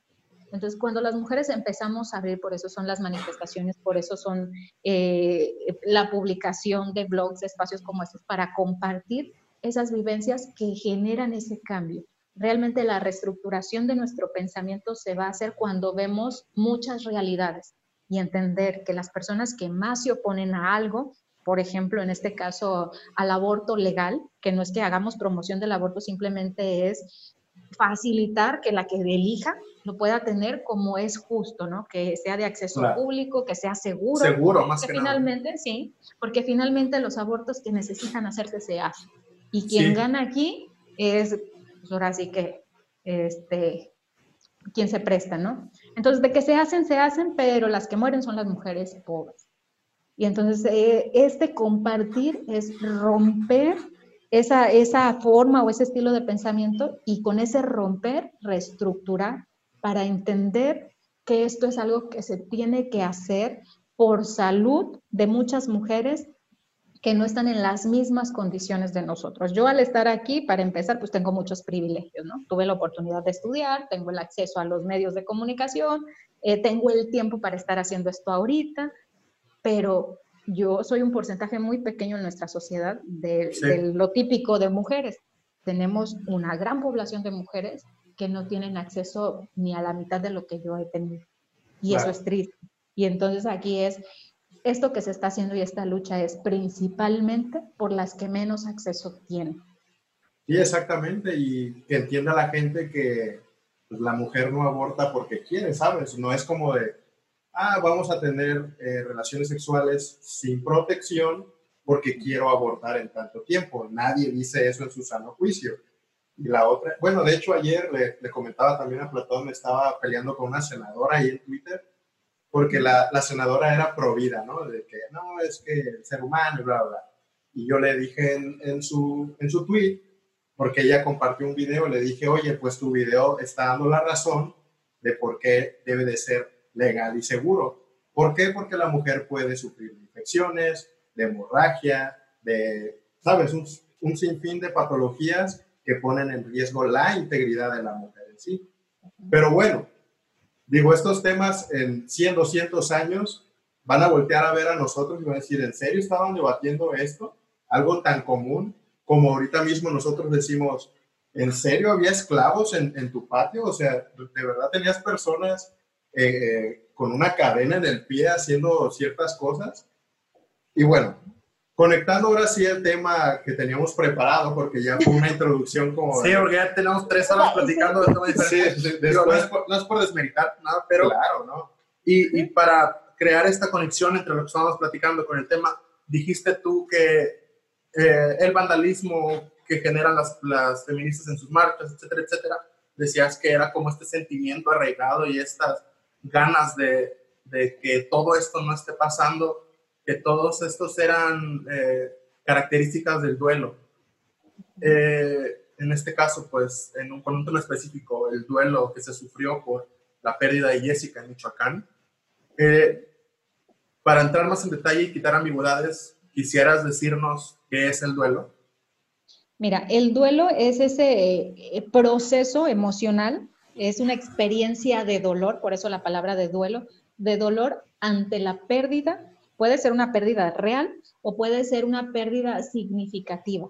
Entonces, cuando las mujeres empezamos a abrir, por eso son las manifestaciones, por eso son eh, la publicación de blogs, espacios como estos, para compartir esas vivencias que generan ese cambio. Realmente la reestructuración de nuestro pensamiento se va a hacer cuando vemos muchas realidades y entender que las personas que más se oponen a algo, por ejemplo, en este caso al aborto legal, que no es que hagamos promoción del aborto, simplemente es facilitar que la que elija lo pueda tener como es justo, ¿no? Que sea de acceso público, que sea seguro. Seguro, más que, finalmente, sí, porque finalmente los abortos que necesitan hacerse se hacen. Y quien gana aquí es, pues ahora sí que, este, quien se presta, ¿no? Entonces, de que se hacen, se hacen, pero las que mueren son las mujeres pobres. Y entonces, eh, este compartir es romper esa, esa forma o ese estilo de pensamiento y con ese romper, reestructurar para entender que esto es algo que se tiene que hacer por salud de muchas mujeres que no están en las mismas condiciones de nosotros. Yo al estar aquí, para empezar, pues tengo muchos privilegios, ¿no? Tuve la oportunidad de estudiar, tengo el acceso a los medios de comunicación, eh, tengo el tiempo para estar haciendo esto ahorita, pero yo soy un porcentaje muy pequeño en nuestra sociedad de, lo típico de mujeres. Tenemos una gran población de mujeres que no tienen acceso ni a la mitad de lo que yo he tenido. Y eso es triste. Y entonces aquí es, esto que se está haciendo y esta lucha es principalmente por las que menos acceso tienen. Sí, exactamente. Y que entienda la gente que pues, la mujer no aborta porque quiere, ¿sabes? No es como de, ah, vamos a tener eh, relaciones sexuales sin protección porque quiero abortar en tanto tiempo. Nadie dice eso en su sano juicio. Y la otra, bueno, de hecho ayer le, comentaba también a Platón, estaba peleando con una senadora ahí en Twitter, porque la, la senadora era pro vida, ¿no? De que no, es que el ser humano bla, bla. Y yo le dije en, en, su, en su tweet, porque ella compartió un video, le dije, oye, pues tu video está dando la razón de por qué debe de ser legal y seguro. ¿Por qué? Porque la mujer puede sufrir infecciones, de hemorragia, de, ¿sabes? Un, un sinfín de patologías que ponen en riesgo la integridad de la mujer en sí. Pero bueno, digo, estos temas en 100, 200 años van a voltear a ver a nosotros y van a decir, ¿en serio estaban debatiendo esto? Algo tan común como ahorita mismo nosotros decimos, ¿en serio había esclavos en, en tu patio? O sea, ¿de verdad tenías personas eh, con una cadena en el pie haciendo ciertas cosas. Y bueno, conectando ahora sí el tema que teníamos preparado, porque ya fue una introducción como... Sí, porque ya tenemos tres horas platicando de temas diferentes. Sí, no, es por, no, es por, desmeritar nada, pero... Claro, ¿no? Y, y, para crear esta conexión entre lo que estábamos platicando con el tema, dijiste tú que eh, el vandalismo que generan las, las feministas en sus marchas, etcétera, etcétera, decías que era como este sentimiento arraigado y estas ganas de, de, que todo esto no esté pasando, que todos estos eran eh, características del duelo. Eh, en este caso, pues, en un, con un específico, el duelo que se sufrió por la pérdida de Jessica en Michoacán. Eh, para entrar más en detalle y quitar ambigüedades, quisieras decirnos qué es el duelo. Mira, el duelo es ese proceso emocional es una experiencia de dolor, por eso la palabra de duelo, de dolor ante la pérdida. Puede ser una pérdida real o puede ser una pérdida significativa,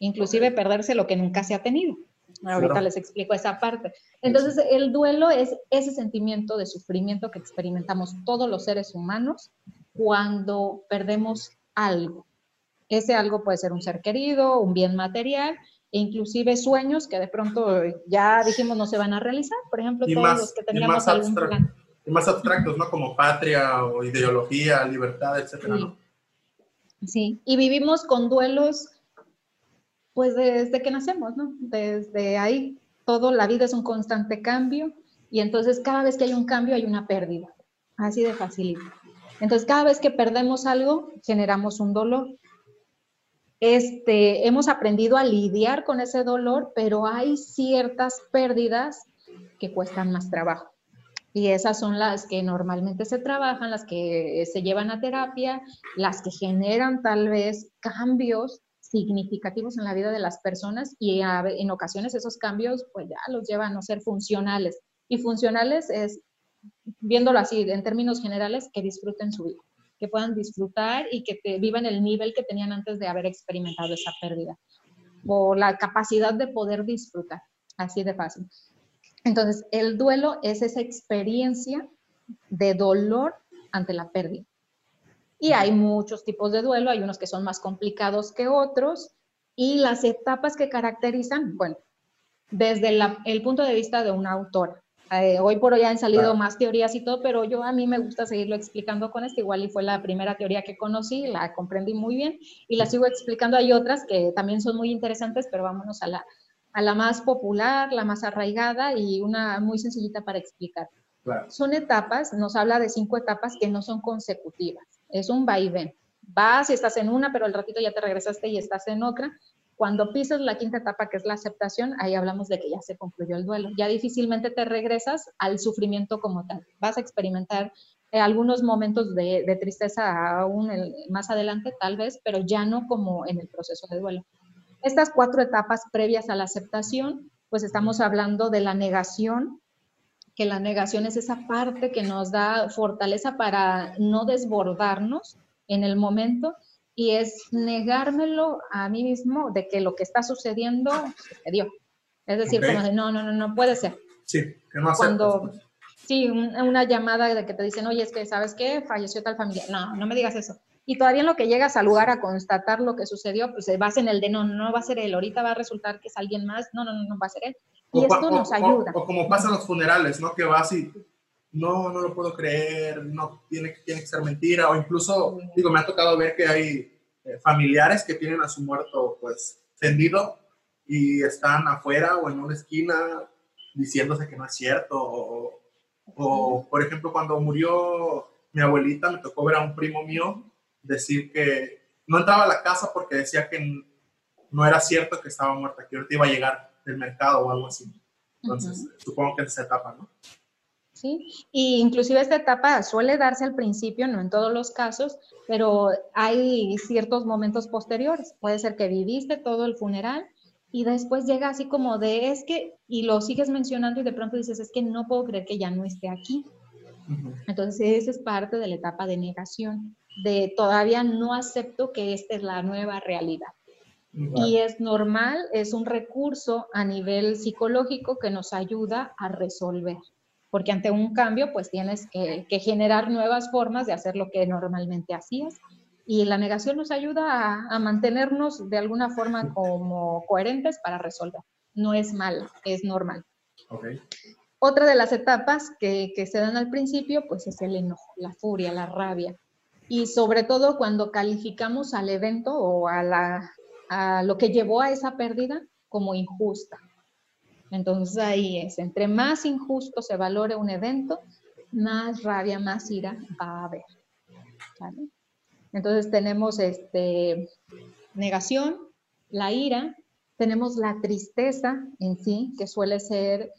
inclusive perderse lo que nunca se ha tenido. Ahorita les explico esa parte. Entonces, el duelo es ese sentimiento de sufrimiento que experimentamos todos los seres humanos cuando perdemos algo. Ese algo puede ser un ser querido, un bien material, e inclusive sueños que de pronto ya dijimos no se van a realizar. Por ejemplo, todos los que teníamos algún plan. Más abstractos, ¿no? Como patria o ideología, libertad, etcétera, sí. Sí, y vivimos con duelos pues desde que nacemos, ¿no? Desde ahí, todo, la vida es un constante cambio y entonces cada vez que hay un cambio hay una pérdida, así de facilito. Entonces cada vez que perdemos algo, generamos un dolor. Este, hemos aprendido a lidiar con ese dolor, pero hay ciertas pérdidas que cuestan más trabajo. Y esas son las que normalmente se trabajan, las que se llevan a terapia, las que generan tal vez cambios significativos en la vida de las personas y en ocasiones esos cambios pues ya los llevan a ser funcionales. Y funcionales es, viéndolo así, en términos generales, que disfruten su vida, que puedan disfrutar y que te, vivan el nivel que tenían antes de haber experimentado esa pérdida o la capacidad de poder disfrutar, así de fácil. Entonces, el duelo es esa experiencia de dolor ante la pérdida. Y hay muchos tipos de duelo, hay unos que son más complicados que otros, y las etapas que caracterizan, bueno, desde el punto de vista de una autora. Eh, hoy por hoy han salido más teorías y todo, pero yo a mí me gusta seguirlo explicando con esto. Igual y fue la primera teoría que conocí, la comprendí muy bien y la sigo explicando. Hay otras que también son muy interesantes, pero vámonos a la, a la más popular, la más arraigada y una muy sencillita para explicar. Son etapas, nos habla de cinco etapas que no son consecutivas es un vaivén. Vas y estás en una, pero al ratito ya te regresaste y estás en otra. Cuando pisas la quinta etapa, que es la aceptación, ahí hablamos de que ya se concluyó el duelo. Ya difícilmente te regresas al sufrimiento como tal. Vas a experimentar eh, algunos momentos de, tristeza aún más adelante, tal vez, pero ya no como en el proceso de duelo. Estas cuatro etapas previas a la aceptación, pues estamos hablando de la negación, que la negación es esa parte que nos da fortaleza para no desbordarnos en el momento y es negármelo a mí mismo de que lo que está sucediendo sucedió. Es decir, como de, no, no, no, no puede ser. Sí, que no Cuando, pues. Sí, una llamada de que te dicen, oye, es que, ¿sabes qué? Falleció tal familia. No, no me digas eso. Y todavía en lo que llegas al lugar a constatar lo que sucedió, pues vas en el de, no, no va a ser él, ahorita va a resultar que es alguien más, no, no, no, no va a ser él. Y esto nos ayuda. O, como pasa en los funerales, ¿no? Que vas y no, no lo puedo creer, no tiene, tiene que ser mentira, o incluso, digo, me ha tocado ver que hay eh, familiares que tienen a su muerto, pues, tendido y están afuera o en una esquina diciéndose que no es cierto, o, o, por ejemplo, cuando murió mi abuelita, me tocó ver a un primo mío decir que no entraba a la casa porque decía que no era cierto que estaba muerta, que ahorita iba a llegar del mercado o algo así. Entonces, supongo que es esa etapa, ¿no? Sí, y inclusive esta etapa suele darse al principio, no en todos los casos, pero hay ciertos momentos posteriores. Puede ser que viviste todo el funeral y después llega así como de, es que, y lo sigues mencionando y de pronto dices, es que no puedo creer que ya no esté aquí. Entonces, esa es parte de la etapa de negación, de todavía no acepto que esta es la nueva realidad. Y es normal, es un recurso a nivel psicológico que nos ayuda a resolver, porque ante un cambio pues tienes que, generar nuevas formas de hacer lo que normalmente hacías y la negación nos ayuda a, mantenernos de alguna forma como coherentes para resolver. No es mal, es normal. Otra de las etapas que, que se dan al principio pues es el enojo, la furia, la rabia. Y sobre todo cuando calificamos al evento o a la a lo que llevó a esa pérdida como injusta. Entonces ahí es, entre más injusto se valore un evento, más rabia, más ira va a haber. Entonces tenemos este, negación, la ira, tenemos la tristeza en sí, que suele ser,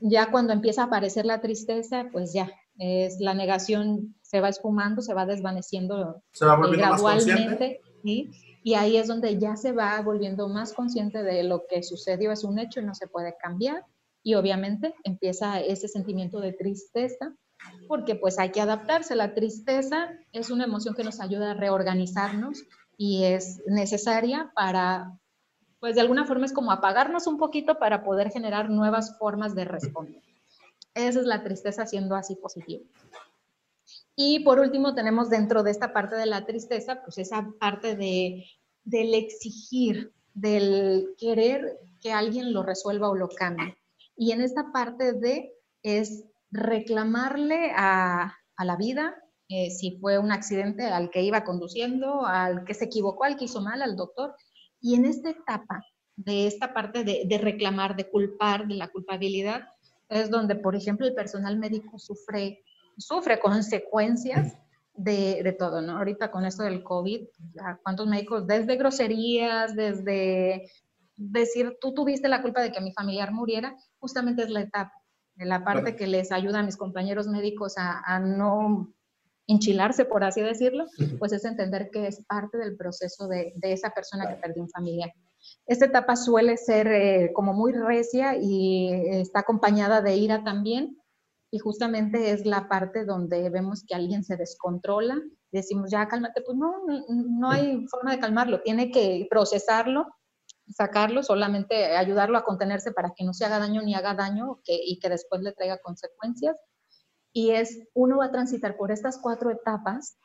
ya cuando empieza a aparecer la tristeza, pues ya, es la negación se va esfumando, se va desvaneciendo se va gradualmente. ¿sí? Y ahí es donde ya se va volviendo más consciente de lo que sucedió, es un hecho y no se puede cambiar. Y obviamente empieza ese sentimiento de tristeza, porque pues hay que adaptarse. La tristeza es una emoción que nos ayuda a reorganizarnos y es necesaria para pues de alguna forma es como apagarnos un poquito para poder generar nuevas formas de responder. Esa es la tristeza siendo así positivo. Y por último tenemos dentro de esta parte de la tristeza, pues esa parte de, del exigir, del querer que alguien lo resuelva o lo cambie. Y en esta parte de es reclamarle a, a la vida, eh, si fue un accidente al que iba conduciendo, al que se equivocó, al que hizo mal, al doctor. Y en esta etapa, de esta parte de, de reclamar, de culpar, de la culpabilidad, es donde, por ejemplo, el personal médico sufre, sufre consecuencias de, de, todo, ¿no? Ahorita con esto del COVID, ¿cuántos médicos? Desde groserías, desde decir, tú tuviste la culpa de que mi familiar muriera, justamente es la etapa, la parte que les ayuda a mis compañeros médicos a, a no enchilarse, por así decirlo, pues es entender que es parte del proceso de, de esa persona que perdió un familiar. Esta etapa suele ser eh, como muy recia y está acompañada de ira también, y justamente es la parte donde vemos que alguien se descontrola, decimos, ya cálmate, pues no, no hay forma de calmarlo, tiene que procesarlo, sacarlo, solamente ayudarlo a contenerse para que no se haga daño ni haga daño que, y que después le traiga consecuencias. Y es, uno va a transitar por estas cuatro etapas,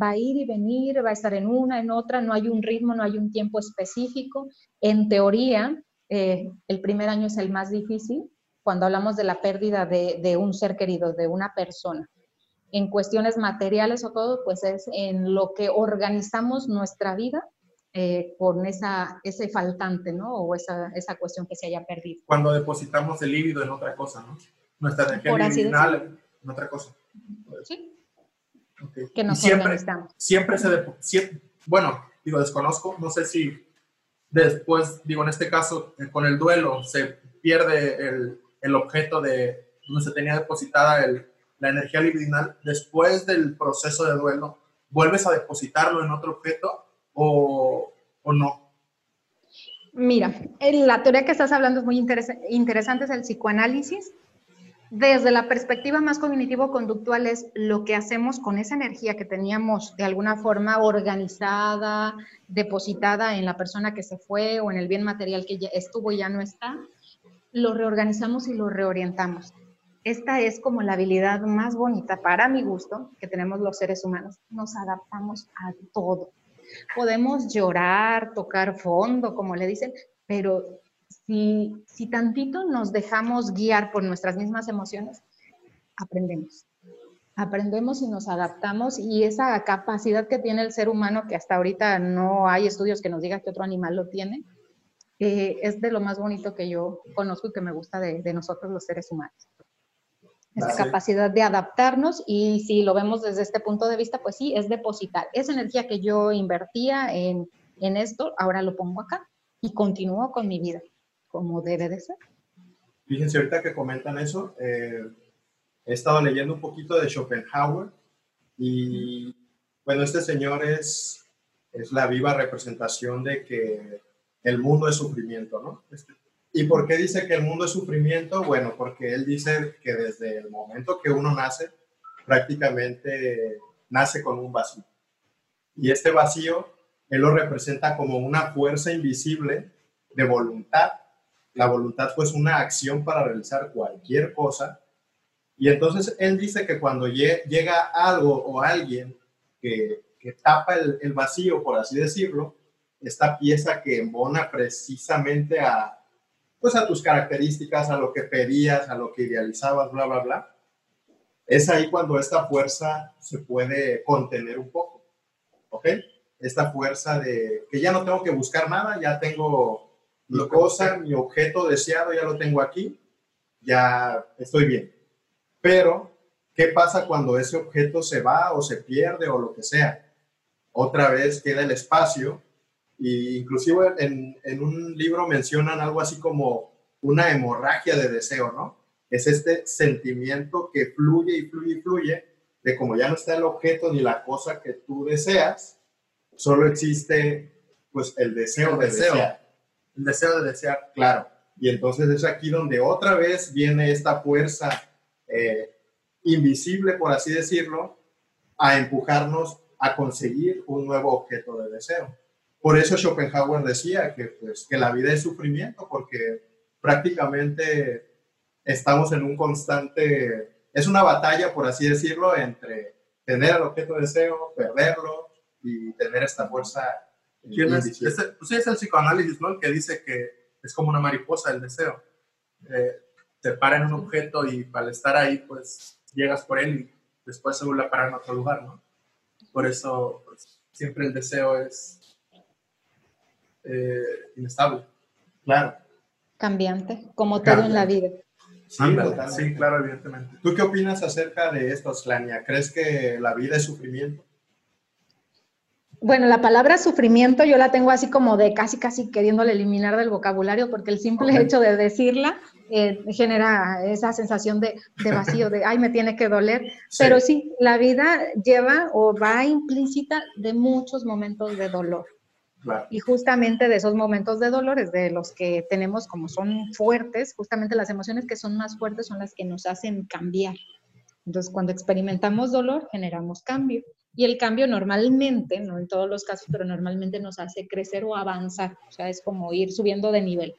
va a ir y venir, va a estar en una, en otra, no hay un ritmo, no hay un tiempo específico. En teoría, eh, el primer año es el más difícil, cuando hablamos de la pérdida de, un ser querido, de una persona. En cuestiones materiales o todo, pues es en lo que organizamos nuestra vida eh, con esa, ese faltante, ¿no? O esa, esa cuestión que se haya perdido. Cuando depositamos el líbido en otra cosa, ¿no? Nuestra energía liminal en otra cosa. Sí. Que nos siempre, siempre se, siempre, bueno, digo, desconozco, no sé si después, digo, en este caso, eh, con el duelo se pierde el, el objeto de donde se tenía depositada la energía libidinal, después del proceso de duelo, ¿vuelves a depositarlo en otro objeto o, o no? Mira, la teoría que estás hablando es muy interesante, es el psicoanálisis. Desde la perspectiva más cognitivo-conductual es lo que hacemos con esa energía que teníamos de alguna forma organizada, depositada en la persona que se fue o en el bien material que ya estuvo y ya no está, lo reorganizamos y lo reorientamos. Esta es como la habilidad más bonita para mi gusto que tenemos los seres humanos. Nos adaptamos a todo. Podemos llorar, tocar fondo, como le dicen, pero si, si tantito nos dejamos guiar por nuestras mismas emociones, aprendemos. Aprendemos y nos adaptamos y esa capacidad que tiene el ser humano, que hasta ahorita no hay estudios que nos digan que otro animal lo tiene, eh, es de lo más bonito que yo conozco y que me gusta de, de nosotros los seres humanos. Esa capacidad de adaptarnos y si lo vemos desde este punto de vista, pues sí, es depositar. Esa energía que yo invertía en, en esto, ahora lo pongo acá y continúo con mi vida como debe de ser. Fíjense, ahorita que comentan eso, eh, he estado leyendo un poquito de Schopenhauer y bueno, este señor es, es la viva representación de que el mundo es sufrimiento, ¿no? ¿Y por qué dice que el mundo es sufrimiento? Bueno, porque él dice que desde el momento que uno nace, prácticamente nace con un vacío. Y este vacío, él lo representa como una fuerza invisible de voluntad. La voluntad pues una acción para realizar cualquier cosa. Y entonces él dice que cuando llega algo o alguien que, que tapa el vacío, por así decirlo, esta pieza que embona precisamente a, pues a tus características, a lo que pedías, a lo que idealizabas, bla, bla, bla. Es ahí cuando esta fuerza se puede contener un poco, ¿ok? Esta fuerza de que ya no tengo que buscar nada, ya tengo mi cosa, mi objeto deseado, ya lo tengo aquí, ya estoy bien. Pero, ¿qué pasa cuando ese objeto se va o se pierde o lo que sea? Otra vez queda el espacio y inclusive en, en, un libro mencionan algo así como una hemorragia de deseo, ¿no? Es este sentimiento que fluye y fluye y fluye de como ya no está el objeto ni la cosa que tú deseas, solo existe pues el deseo de desear. El deseo de desear, claro. Y entonces es aquí donde otra vez viene esta fuerza eh, invisible, por así decirlo, a empujarnos a conseguir un nuevo objeto de deseo por eso Schopenhauer decía que, pues, que la vida es sufrimiento, porque prácticamente estamos en un constante, es una batalla, por así decirlo, entre tener el objeto de deseo, perderlo y tener esta fuerza. ¿Quién es? pues sí, es el psicoanálisis, ¿no? El que dice que es como una mariposa el deseo. Eh, te para en un objeto y al estar ahí, pues llegas por él y después se vuelve a parar en otro lugar, ¿no? Por eso pues, siempre el deseo es eh, inestable. Claro. Cambiante, como todo en la vida. Sí, claro, evidentemente. ¿Tú qué opinas acerca de esto, Slania? ¿Crees que la vida es sufrimiento? Bueno, la palabra sufrimiento yo la tengo así como de casi, casi queriéndole eliminar del vocabulario, porque el simple hecho de decirla eh, genera esa sensación de, vacío, de, ay, me tiene que doler. Pero sí, la vida lleva o va implícita de muchos momentos de dolor. Y justamente de esos momentos de dolores, de los que tenemos como son fuertes, justamente las emociones que son más fuertes son las que nos hacen cambiar. Entonces, cuando experimentamos dolor, generamos cambio. Y el cambio normalmente, no en todos los casos, pero normalmente nos hace crecer o avanzar. O sea, es como ir subiendo de nivel.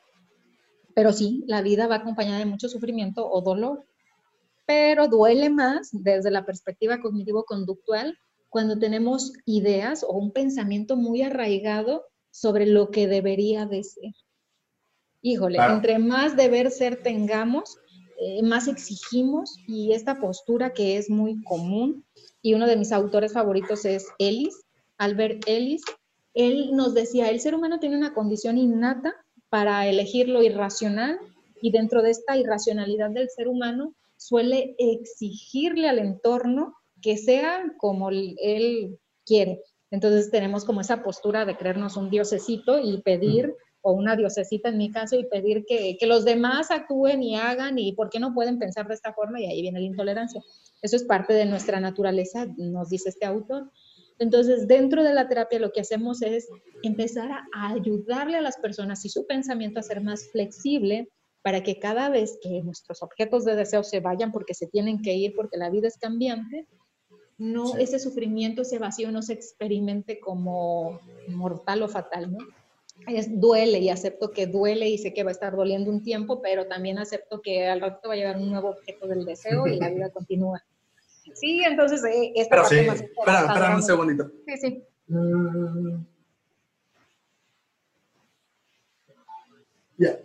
Pero sí, la vida va acompañada de mucho sufrimiento o dolor. Pero duele más desde la perspectiva cognitivo-conductual cuando tenemos ideas o un pensamiento muy arraigado sobre lo que debería de ser. Híjole, entre más deber ser tengamos, eh, más exigimos y esta postura que es muy común, y uno de mis autores favoritos es Ellis, Albert Ellis, él nos decía, el ser humano tiene una condición innata para elegir lo irracional y dentro de esta irracionalidad del ser humano suele exigirle al entorno que sea como él quiere. Entonces tenemos como esa postura de creernos un diosecito y pedir, o una diosecita en mi caso, y pedir que, que, los demás actúen y hagan, y por qué no pueden pensar de esta forma, y ahí viene la intolerancia. Eso es parte de nuestra naturaleza, nos dice este autor. Entonces, dentro de la terapia lo que hacemos es empezar a ayudarle a las personas y su pensamiento a ser más flexible para que cada vez que nuestros objetos de deseo se vayan porque se tienen que ir, porque la vida es cambiante, no ese sufrimiento, ese vacío no se experimente como mortal o fatal, ¿no? Es, duele y acepto que duele y sé que va a estar doliendo un tiempo, pero también acepto que al rato va a llegar un nuevo objeto del deseo y la vida continúa. Sí, entonces eh, esta parte sí. más espera, espera un segundito. Sí, sí. Mm. Ya.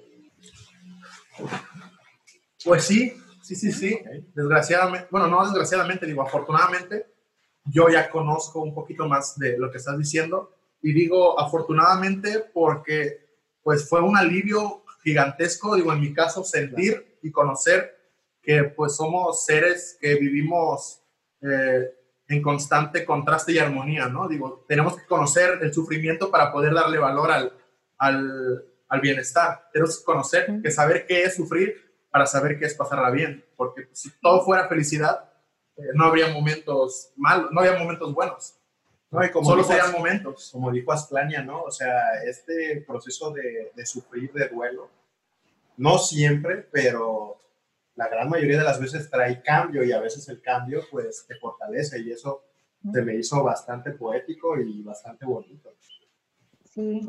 Pues sí, Sí, sí, sí. Desgraciadamente, bueno, no desgraciadamente, digo, afortunadamente, yo ya conozco un poquito más de lo que estás diciendo y digo afortunadamente porque pues fue un alivio gigantesco, digo, en mi caso, sentir y conocer que pues somos seres que vivimos eh, en constante contraste y armonía, ¿no? Digo, tenemos que conocer el sufrimiento para poder darle valor al, al, al bienestar. Tenemos que conocer, que saber qué es sufrir para saber qué es pasarla bien, porque si todo fuera felicidad, eh, no habría momentos malos, no habría momentos buenos. No, y como Solo serían momentos. Como dijo Asplania, ¿no? O sea, este proceso de, de sufrir de duelo, no siempre, pero la gran mayoría de las veces trae cambio y a veces el cambio pues te fortalece y eso se me hizo bastante poético y bastante bonito. Sí,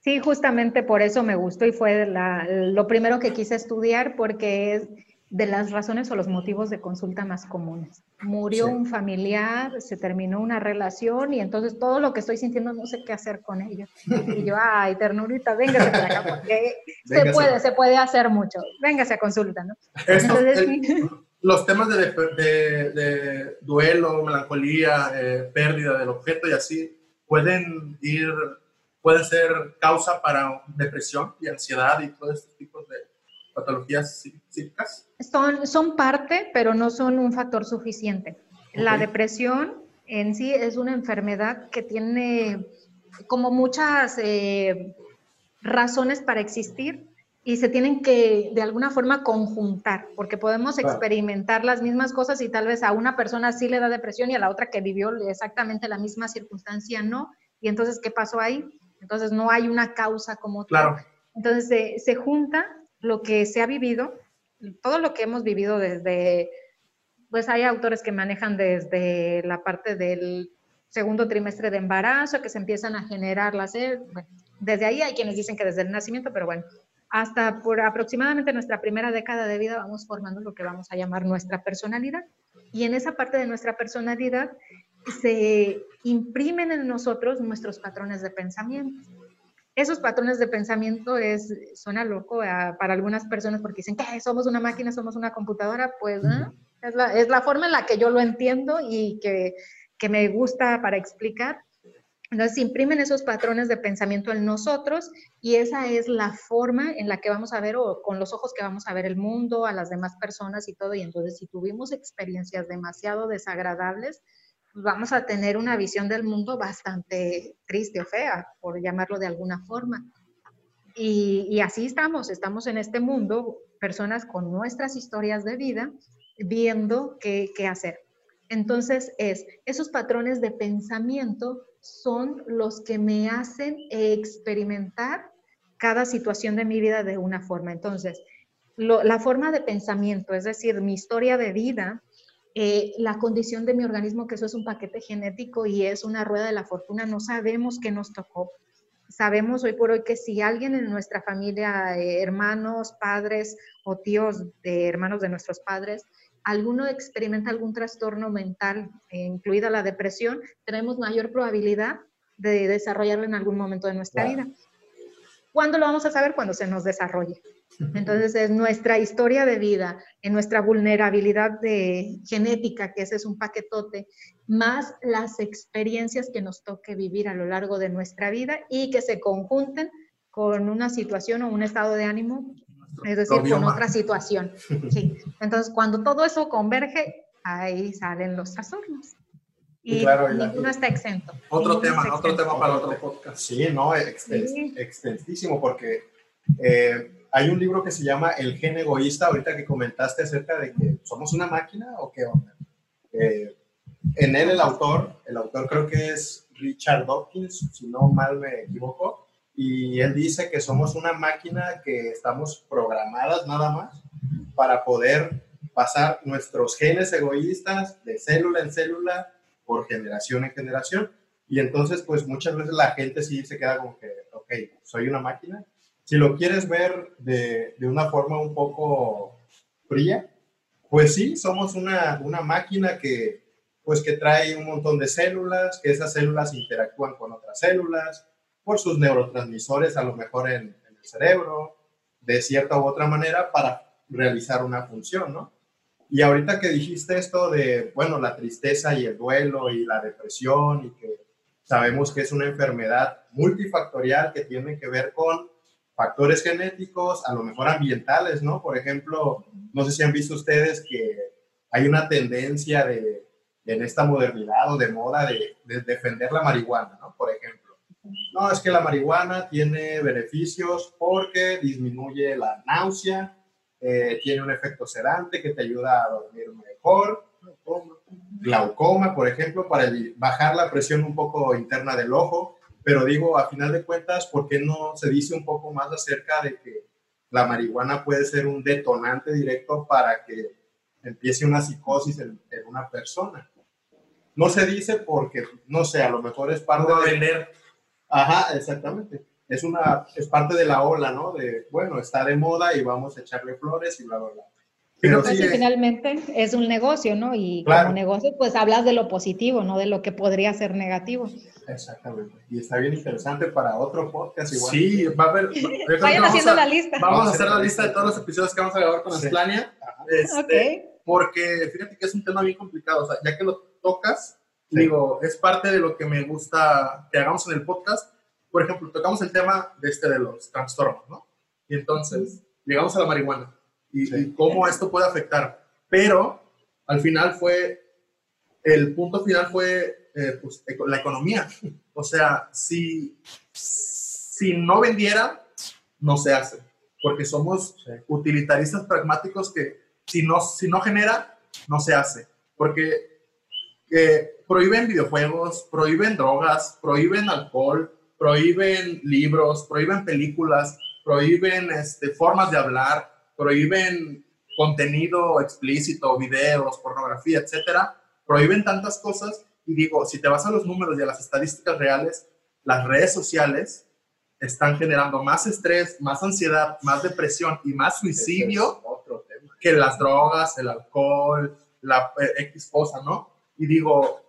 Sí, justamente por eso me gustó y fue lo primero que quise estudiar porque es de las razones o los motivos de consulta más comunes. Murió un familiar, se terminó una relación y entonces todo lo que estoy sintiendo no sé qué hacer con ello. Y yo, ay, ternurita, véngase para acá porque se puede, se puede hacer mucho. Véngase a consulta, ¿no? los temas de, de, duelo, melancolía, eh, pérdida del objeto y así pueden ir puede ser causa para depresión y ansiedad y todo este tipo de patologías psíquicas? Son, son parte, pero no son un factor suficiente. La depresión en sí es una enfermedad que tiene como muchas eh, razones para existir y se tienen que de alguna forma conjuntar, porque podemos experimentar las mismas cosas y tal vez a una persona sí le da depresión y a la otra que vivió exactamente la misma circunstancia no. Y entonces, ¿qué pasó ahí? Entonces no hay una causa como claro. Entonces se, junta lo que se ha vivido, todo lo que hemos vivido desde, pues hay autores que manejan desde la parte del segundo trimestre de embarazo, que se empiezan a generar las... desde ahí hay quienes dicen que desde el nacimiento, pero bueno, hasta por aproximadamente nuestra primera década de vida vamos formando lo que vamos a llamar nuestra personalidad. Y en esa parte de nuestra personalidad se imprimen en nosotros nuestros patrones de pensamiento. Esos patrones de pensamiento es, suena loco para algunas personas porque dicen que somos una máquina, somos una computadora, pues es, la, es, la, forma en la que yo lo entiendo y que, que me gusta para explicar. Entonces imprimen esos patrones de pensamiento en nosotros y esa es la forma en la que vamos a ver o con los ojos que vamos a ver el mundo, a las demás personas y todo. Y entonces si tuvimos experiencias demasiado desagradables, pues vamos a tener una visión del mundo bastante triste o fea, por llamarlo de alguna forma. Y, así estamos, estamos en este mundo, personas con nuestras historias de vida, viendo qué hacer. Entonces es, esos patrones de pensamiento son los que me hacen experimentar cada situación de mi vida de una forma. Entonces, la forma de pensamiento, es decir, mi historia de vida, eh, la condición de mi organismo, que eso es un paquete genético y es una rueda de la fortuna, no sabemos qué nos tocó. Sabemos hoy por hoy que si alguien en nuestra familia, eh, hermanos, padres o tíos de hermanos de nuestros padres, alguno experimenta algún trastorno mental, eh, incluida la depresión, tenemos mayor probabilidad de desarrollarlo en algún momento de nuestra vida. ¿Cuándo lo vamos a saber? Cuando se nos desarrolle. Entonces, es nuestra historia de vida, en nuestra vulnerabilidad de genética, que ese es un paquetote, más las experiencias que nos toque vivir a lo largo de nuestra vida y que se conjunten con una situación o un estado de ánimo es decir, con otra situación. Sí. Entonces, cuando todo eso converge, ahí salen los trastornos. Y, claro, ninguno está exento. Otro tema, otro tema para otro podcast. Sí, no, extensísimo, porque eh, hay un libro que se llama El gen egoísta, ahorita que comentaste acerca de que somos una máquina o qué onda. Eh, en él el autor, el autor creo que es Richard Dawkins, si no mal me equivoco, y él dice que somos una máquina que estamos programadas nada más para poder pasar nuestros genes egoístas de célula en célula por generación en generación. Y entonces, pues muchas veces la gente sí se queda como que, ok, soy una máquina. Si lo quieres ver de, de una forma un poco fría, pues sí, somos una, una máquina que, pues que trae un montón de células, que esas células interactúan con otras células, por sus neurotransmisores, a lo mejor en, el cerebro, de cierta u otra manera, para realizar una función, ¿no? Y ahorita que dijiste esto de, bueno, la tristeza y el duelo y la depresión y que sabemos que es una enfermedad multifactorial que tiene que ver con factores genéticos, a lo mejor ambientales, ¿no? Por ejemplo, no sé si han visto ustedes que hay una tendencia de, en esta modernidad o de moda de, de defender la marihuana, ¿no? Por ejemplo no, es que la marihuana tiene beneficios porque disminuye la náusea, eh, tiene un efecto sedante que te ayuda a dormir mejor, glaucoma, por ejemplo, para bajar la presión un poco interna del ojo, pero digo, a final de cuentas, ¿por qué no se dice un poco más acerca de que la marihuana puede ser un detonante directo para que empiece una psicosis en, una persona? No se dice porque, no sé, a lo mejor es parte de... Ajá, exactamente. Es, una, es parte de la ola, ¿no? De, bueno, está de moda y vamos a echarle flores y bla, bla, bla. Pero sí, finalmente es un negocio, ¿no? Y como negocio, pues hablas de lo positivo, no de lo que podría ser negativo. Exactamente. Y está bien interesante para otro podcast igual. Sí, va a haber. Vayan haciendo la lista. Vamos a hacer la lista de todos los episodios que vamos a grabar con Esplania. Este, Porque fíjate que es un tema bien complicado. O sea, ya que lo tocas, Digo, es parte de lo que me gusta que hagamos en el podcast. Por ejemplo, tocamos el tema de este de los trastornos, ¿no? Y entonces llegamos a la marihuana y, cómo esto puede afectar. Pero al final fue, el punto final fue eh, pues, la economía. O sea, si, si no vendiera, no se hace. Porque somos utilitaristas pragmáticos que si no, si no genera, no se hace. Porque que prohíben videojuegos, prohíben drogas, prohíben alcohol, prohíben libros, prohíben películas, prohíben este, formas de hablar, prohíben contenido explícito, videos, pornografía, etcétera, prohíben tantas cosas Y digo, si te vas a los números y a las estadísticas reales, las redes sociales están generando más estrés, más ansiedad, más depresión y más suicidio que las drogas, el alcohol, la eh, X cosa, ¿no? Y digo,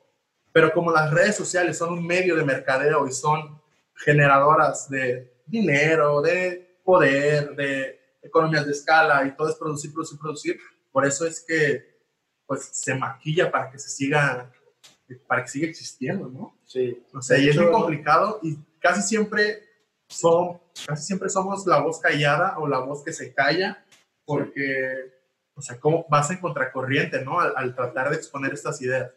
pero como las redes sociales son un medio de mercadeo y son generadoras de dinero, de poder, de economías de escala y todo es producir, producir, producir, por eso es que pues se maquilla para que se siga, para que siga existiendo, ¿no? Sí. O sea, y es muy complicado y casi siempre son, casi siempre somos la voz callada o la voz que se calla porque, o sea, ¿cómo vas en contracorriente, ¿no? Al, tratar de exponer estas ideas.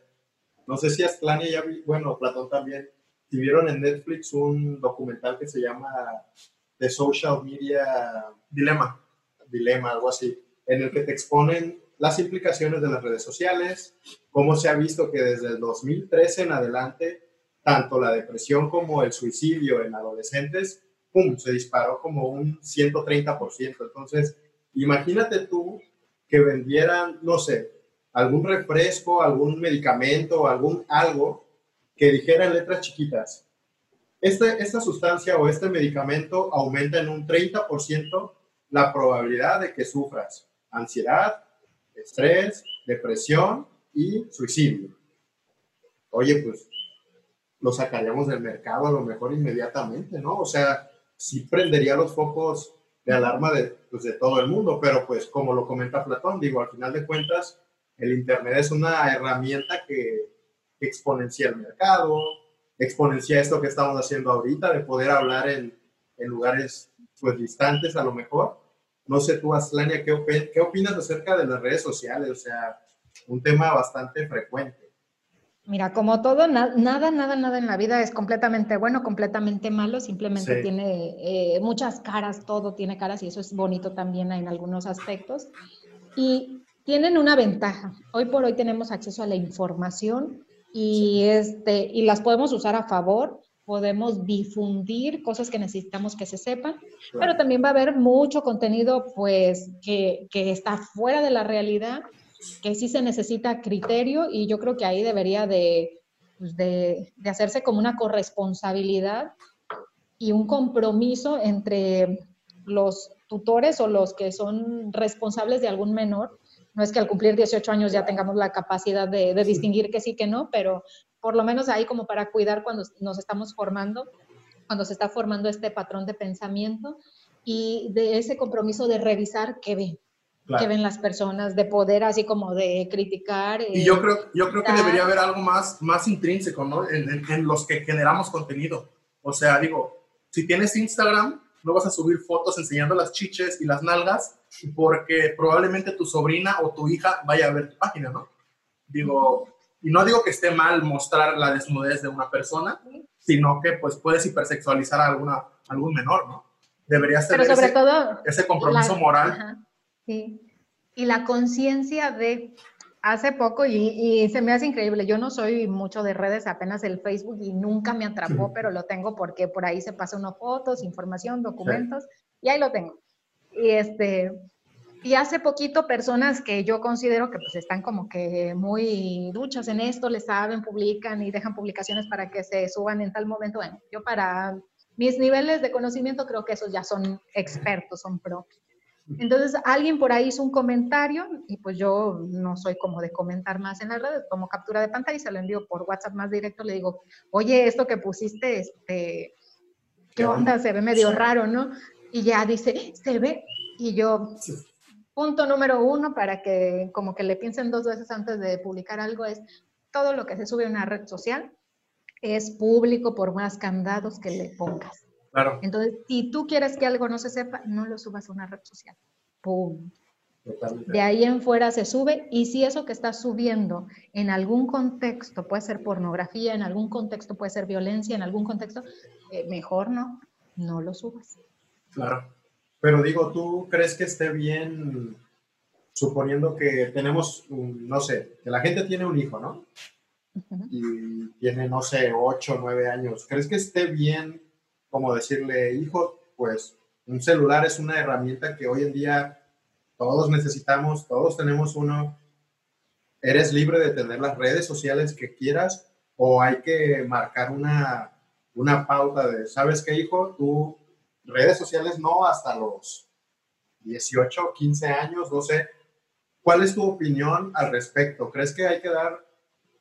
No sé si Astlania ya vi, bueno, Platón también, si vieron en Netflix un documental que se llama The Social Media Dilema. Dilema, algo así, en el que te exponen las implicaciones de las redes sociales, cómo se ha visto que desde el 2013 en adelante, tanto la depresión como el suicidio en adolescentes, ¡pum!, se disparó como un 130%. Entonces, imagínate tú que vendieran, no sé, algún refresco, algún medicamento, algún algo que dijera en letras chiquitas, este, esta sustancia o este medicamento aumenta en un 30% la probabilidad de que sufras ansiedad, estrés, depresión y suicidio. Oye, pues lo sacaríamos del mercado a lo mejor inmediatamente, ¿no? O sea, sí prendería los focos de alarma de, pues, de todo el mundo, pero pues como lo comenta Platón, digo, al final de cuentas, el Internet es una herramienta que exponencia el mercado, exponencia esto que estamos haciendo ahorita, de poder hablar en, en lugares pues distantes a lo mejor, no sé tú, Aslania, ¿qué, ¿qué opinas acerca de las redes sociales? O sea, un tema bastante frecuente. Mira, como todo, nada, nada, nada en la vida es completamente bueno, completamente malo, simplemente tiene eh, muchas caras, todo tiene caras y eso es bonito también en algunos aspectos. Y tienen una ventaja. Hoy por hoy tenemos acceso a la información y, este, y las podemos usar a favor podemos difundir cosas que necesitamos que se sepan, pero también va a haber mucho contenido pues que, que, está fuera de la realidad, que sí se necesita criterio y yo creo que ahí debería de, pues, de, de hacerse como una corresponsabilidad y un compromiso entre los tutores o los que son responsables de algún menor. No es que al cumplir 18 años ya tengamos la capacidad de, de distinguir que sí, que no, pero por lo menos ahí como para cuidar cuando nos estamos formando, cuando se está formando este patrón de pensamiento y de ese compromiso de revisar qué ven, qué ven las personas, de poder así como de criticar. y yo creo, yo creo que debería haber algo más, más intrínseco, ¿no? En, en, los que generamos contenido. O sea, digo, si tienes Instagram, no vas a subir fotos enseñando las chiches y las nalgas porque probablemente tu sobrina o tu hija vaya a ver tu página, ¿no? Digo, y no digo que esté mal mostrar la desnudez de una persona, sino que pues puedes hipersexualizar a alguna, algún menor, ¿no? Deberías tener sobre ese, todo, ese compromiso moral. sí. Y la conciencia de hace poco, y, y, se me hace increíble, yo no soy mucho de redes, apenas el Facebook y nunca me atrapó, pero lo tengo porque por ahí se pasan unas fotos, información, documentos, y ahí lo tengo. Y este, y hace poquito personas que yo considero que pues están como que muy duchas en esto, le saben, publican y dejan publicaciones para que se suban en tal momento. Bueno, yo para mis niveles de conocimiento creo que esos ya son expertos, son pro. Entonces alguien por ahí hizo un comentario y pues yo no soy como de comentar más en las redes, como captura de pantalla y se lo envío por WhatsApp más directo, le digo, oye, esto que pusiste, este, ¿qué onda? Se ve medio raro, ¿no? Y ya dice, se ve, y yo, Punto número uno para que como que le piensen dos veces antes de publicar algo es todo lo que se sube a una red social es público por más candados que le pongas. Claro. Entonces, si tú quieres que algo no se sepa, no lo subas a una red social. ¡Pum! De ahí en fuera se sube y si eso que estás subiendo en algún contexto puede ser pornografía, en algún contexto puede ser violencia, en algún contexto, eh, mejor no, no lo subas. Claro. Pero digo, ¿tú crees que esté bien, suponiendo que tenemos, no sé, que la gente tiene un hijo, ¿no? Y tiene, no sé, 8 o 9 años. ¿Crees que esté bien como decirle, hijo, pues un celular es una herramienta que hoy en día todos necesitamos, todos tenemos uno. Eres libre de tener las redes sociales que quieras, o hay que marcar una, una pauta de, ¿sabes qué, hijo? Tú, redes sociales no hasta los 18, 15 años, no sé. ¿Cuál es tu opinión al respecto? ¿Crees que hay que dar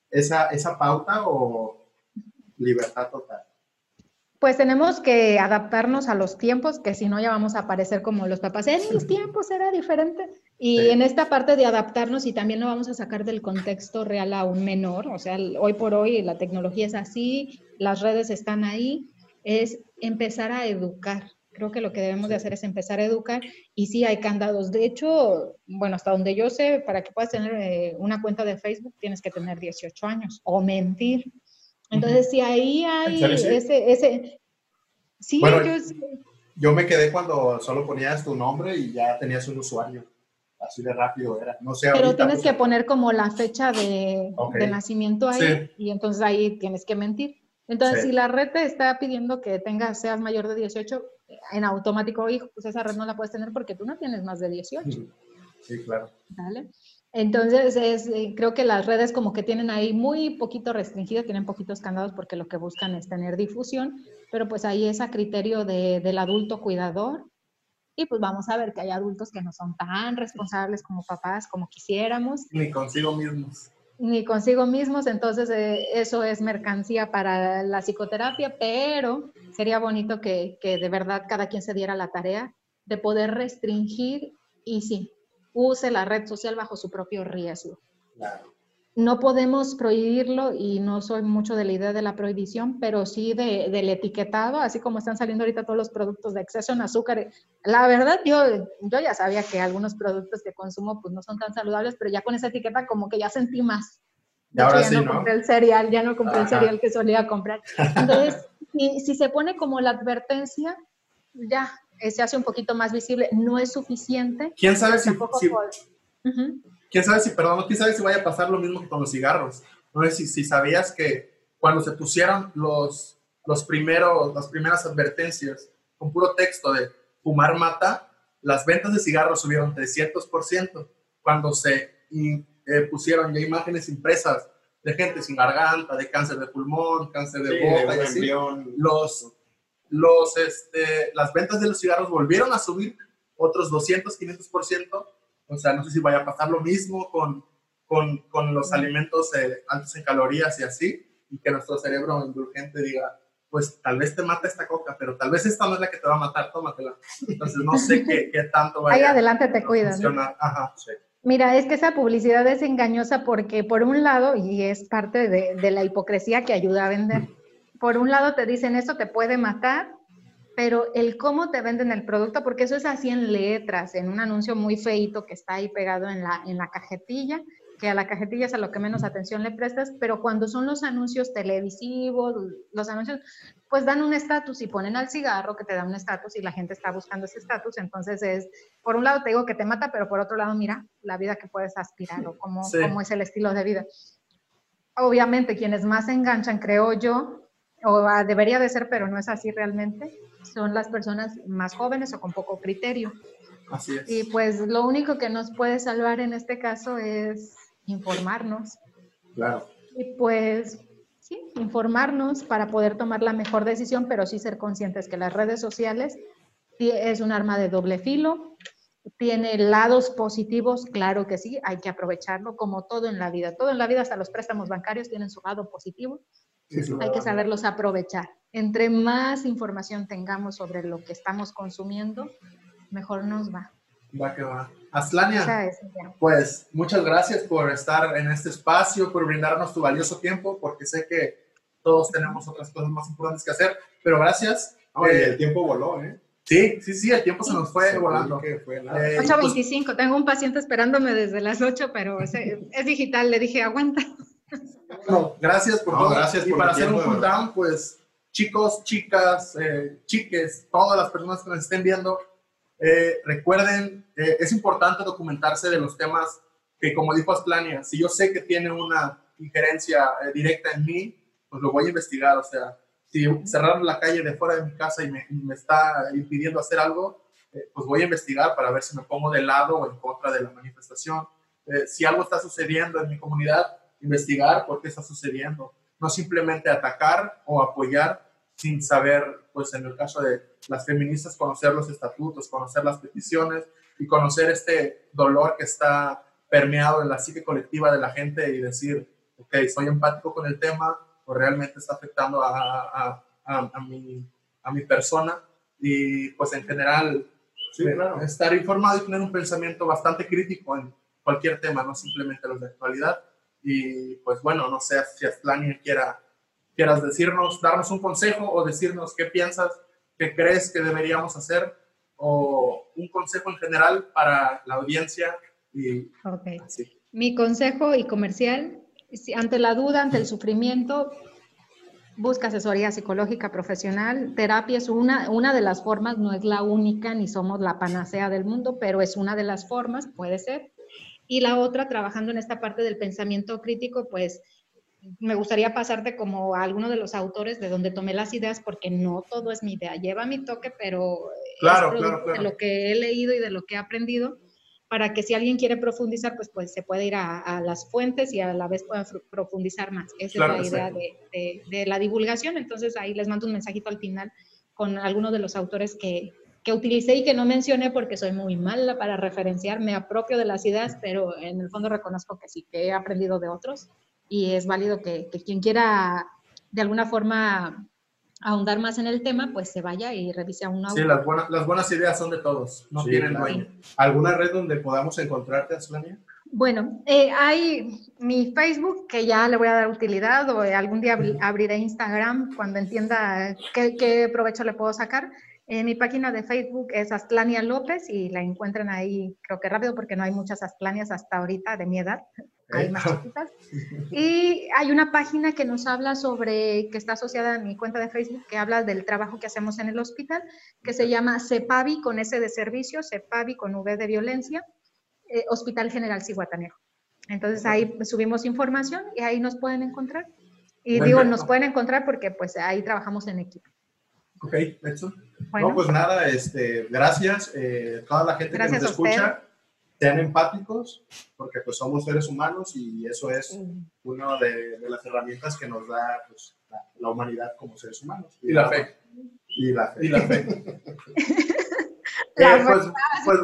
esa, esa pauta o libertad total? Pues tenemos que adaptarnos a los tiempos, que si no ya vamos a aparecer como los papás. En mis tiempos era diferente. Y en esta parte de adaptarnos y también lo vamos a sacar del contexto real a un menor, o sea, hoy por hoy la tecnología es así, las redes están ahí, es empezar a educar. Creo que lo que debemos de hacer es empezar a educar y sí hay candados. De hecho, bueno, hasta donde yo sé, para que puedas tener eh, una cuenta de Facebook tienes que tener 18 años o mentir. Entonces, si ahí hay ese, ese... Sí, yo, me quedé cuando solo ponías tu nombre y ya tenías un usuario. Así de rápido era. No sé, Pero tienes pues, que poner como la fecha de, de nacimiento ahí y entonces ahí tienes que mentir. Entonces, si la red te está pidiendo que tengas, seas mayor de 18, en automático, hijo, pues esa red no la puedes tener porque tú no tienes más de 18. Sí, claro. ¿Vale? Entonces, es, eh, creo que las redes como que tienen ahí muy poquito restringido, tienen poquitos candados porque lo que buscan es tener difusión, pero pues ahí es a criterio de, del adulto cuidador. Y pues vamos a ver que hay adultos que no son tan responsables como papás, como quisiéramos. Ni consigo mismos. Ni consigo mismos, entonces eh, eso es mercancía para la psicoterapia, pero sería bonito que, que de verdad cada quien se diera la tarea de poder restringir y sí, use la red social bajo su propio riesgo. No podemos prohibirlo y no soy mucho de la idea de la prohibición, pero sí de, del etiquetado, así como están saliendo ahorita todos los productos de exceso en azúcar. La verdad, yo, yo ya sabía que algunos productos que consumo pues no son tan saludables, pero ya con esa etiqueta como que ya sentí más. ahora ya no, compré el cereal, ya no compré el cereal que solía comprar. Entonces, si, si se pone como la advertencia, ya, eh, se hace un poquito más visible, no es suficiente. ¿Quién sabe si, quién sabe si, perdón, quién sabe si vaya a pasar lo mismo que con los cigarros? No sé si, si sabías que cuando se pusieron los, los primeros, las primeras advertencias con puro texto de fumar mata, las ventas de cigarros subieron 300%. Cuando se eh, pusieron ya imágenes impresas de gente sin garganta, de cáncer de pulmón, cáncer de boca y así, los, los, este, las ventas de los cigarros volvieron a subir otros 200, 500%. O sea, no sé si vaya a pasar lo mismo con, con, con los alimentos eh, altos en calorías y así, y que nuestro cerebro indulgente diga, pues tal vez te mata esta coca, pero tal vez esta no es la que te va a matar, tómatela. Entonces no sé qué, qué tanto vaya Ahí adelante te cuidas. Ajá, sí. Mira, es que esa publicidad es engañosa porque por un lado, y es parte de, de la hipocresía que ayuda a vender, por un lado te dicen eso te puede matar, pero el cómo te venden el producto, porque eso es así en letras, en un anuncio muy feito que está ahí pegado en la, en la cajetilla, que a la cajetilla es a lo que menos atención le prestas, pero cuando son los anuncios televisivos, los anuncios, pues dan un estatus y ponen al cigarro que te da un estatus y la gente está buscando ese estatus, entonces es, por un lado te digo que te mata, pero por otro lado mira la vida que puedes aspirar o cómo, cómo es el estilo de vida. Obviamente quienes más se enganchan, creo yo, o debería de ser, pero no es así realmente, son las personas más jóvenes o con poco criterio. Así es. Y pues lo único que nos puede salvar en este caso es informarnos. Claro. Y pues sí, informarnos para poder tomar la mejor decisión, pero sí ser conscientes que las redes sociales es un arma de doble filo, tiene lados positivos, claro que sí, hay que aprovecharlo como todo en la vida. Todo en la vida, hasta los préstamos bancarios tienen su lado positivo, hay que saberlos aprovechar. Entre más información tengamos sobre lo que estamos consumiendo, mejor nos va. Va que va. Aslania, pues muchas gracias por estar en este espacio, por brindarnos tu valioso tiempo, porque sé que todos tenemos otras cosas más importantes que hacer, pero gracias. Eh, el tiempo voló, ¿eh? Sí, sí, sí, el tiempo se nos fue volando. Fue 8.25, eh, tengo un paciente esperándome desde las 8, pero es, es digital, le dije, aguanta. Bueno, gracias por todo. Gracias y para hacer un cool down, pues chicos, chicas, eh, chiques, todas las personas que nos estén viendo, eh, recuerden, eh, es importante documentarse de los temas que, como dijo Asplania, si yo sé que tiene una injerencia directa en mí, pues lo voy a investigar. O sea, si cerrar la calle de fuera de mi casa y me, me está impidiendo hacer algo, pues voy a investigar para ver si me pongo de lado o en contra de la manifestación. si algo está sucediendo en mi comunidad, investigar por qué está sucediendo. no simplemente atacar o apoyar sin saber, pues en el caso de las feministas, conocer los estatutos, conocer las peticiones y conocer este dolor que está permeado en la psique colectiva de la gente y decir, ok, soy empático con el tema o realmente está afectando a, a, a, mi, a mi persona. Y pues en general, estar informado y tener un pensamiento bastante crítico en cualquier tema, no simplemente los de actualidad. Y pues bueno, no sé si Astlania quiera, quieras decirnos, darnos un consejo o decirnos qué piensas, qué crees que deberíamos hacer o un consejo en general para la audiencia. Y Mi consejo y comercial, ante la duda, ante el sufrimiento, busca asesoría psicológica profesional. Terapia es una, una de las formas, no es la única, ni somos la panacea del mundo, pero es una de las formas, puede ser. Y la otra, trabajando en esta parte del pensamiento crítico, pues me gustaría pasarte como a alguno de los autores de donde tomé las ideas, porque no todo es mi idea, lleva mi toque, pero claro, claro, de lo que he leído y de lo que he aprendido, para que si alguien quiere profundizar, pues, pues se puede ir a, las fuentes y a la vez pueda profundizar más. Esa es la idea de, de, la divulgación. Entonces ahí les mando un mensajito al final con algunos de los autores que, que utilicé y que no mencioné porque soy muy mala para referenciar, me apropio de las ideas, pero en el fondo reconozco que sí, que he aprendido de otros y es válido que, quien quiera de alguna forma ahondar más en el tema, pues se vaya y revise a un Sí, las buenas, las buenas ideas son de todos, no tienen dueño. ¿Alguna red donde podamos encontrarte, Aslania? Bueno, eh, hay mi Facebook, que ya le voy a dar utilidad, o algún día abriré Instagram cuando entienda qué, qué provecho le puedo sacar. En mi página de Facebook es Astlania López y la encuentran ahí, creo que rápido, porque no hay muchas Astlanias hasta ahorita de mi edad, hay más chiquitas. Y hay una página que nos habla sobre, que está asociada a mi cuenta de Facebook, que habla del trabajo que hacemos en el hospital, que se llama CEPAVI con S de servicio, CEPAVI con V de violencia, eh, Hospital General Cihuatanejo. Entonces ahí subimos información y ahí nos pueden encontrar. Y digo, nos pueden encontrar porque pues ahí trabajamos en equipo. Ok, No, pues nada, este, gracias. Eh, toda la gente que nos escucha, sean empáticos, porque pues somos seres humanos y eso es una de, las herramientas que nos da pues, la, humanidad como seres humanos. Y, la, fe. Y la fe. Y la fe. Eh, pues, pues,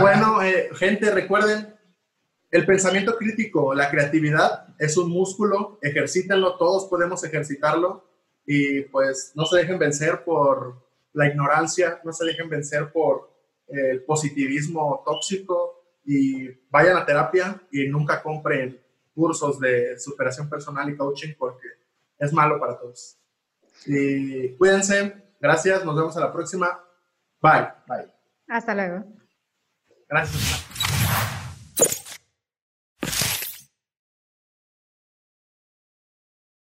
bueno, eh, gente, recuerden, el pensamiento crítico, la creatividad es un músculo, ejercítenlo, todos podemos ejercitarlo y pues no se dejen vencer por la ignorancia, no se dejen vencer por el positivismo tóxico y vayan a terapia y nunca compren cursos de superación personal y coaching porque es malo para todos. Y cuídense, gracias, nos vemos a la próxima. Bye. Bye. Hasta luego. Gracias.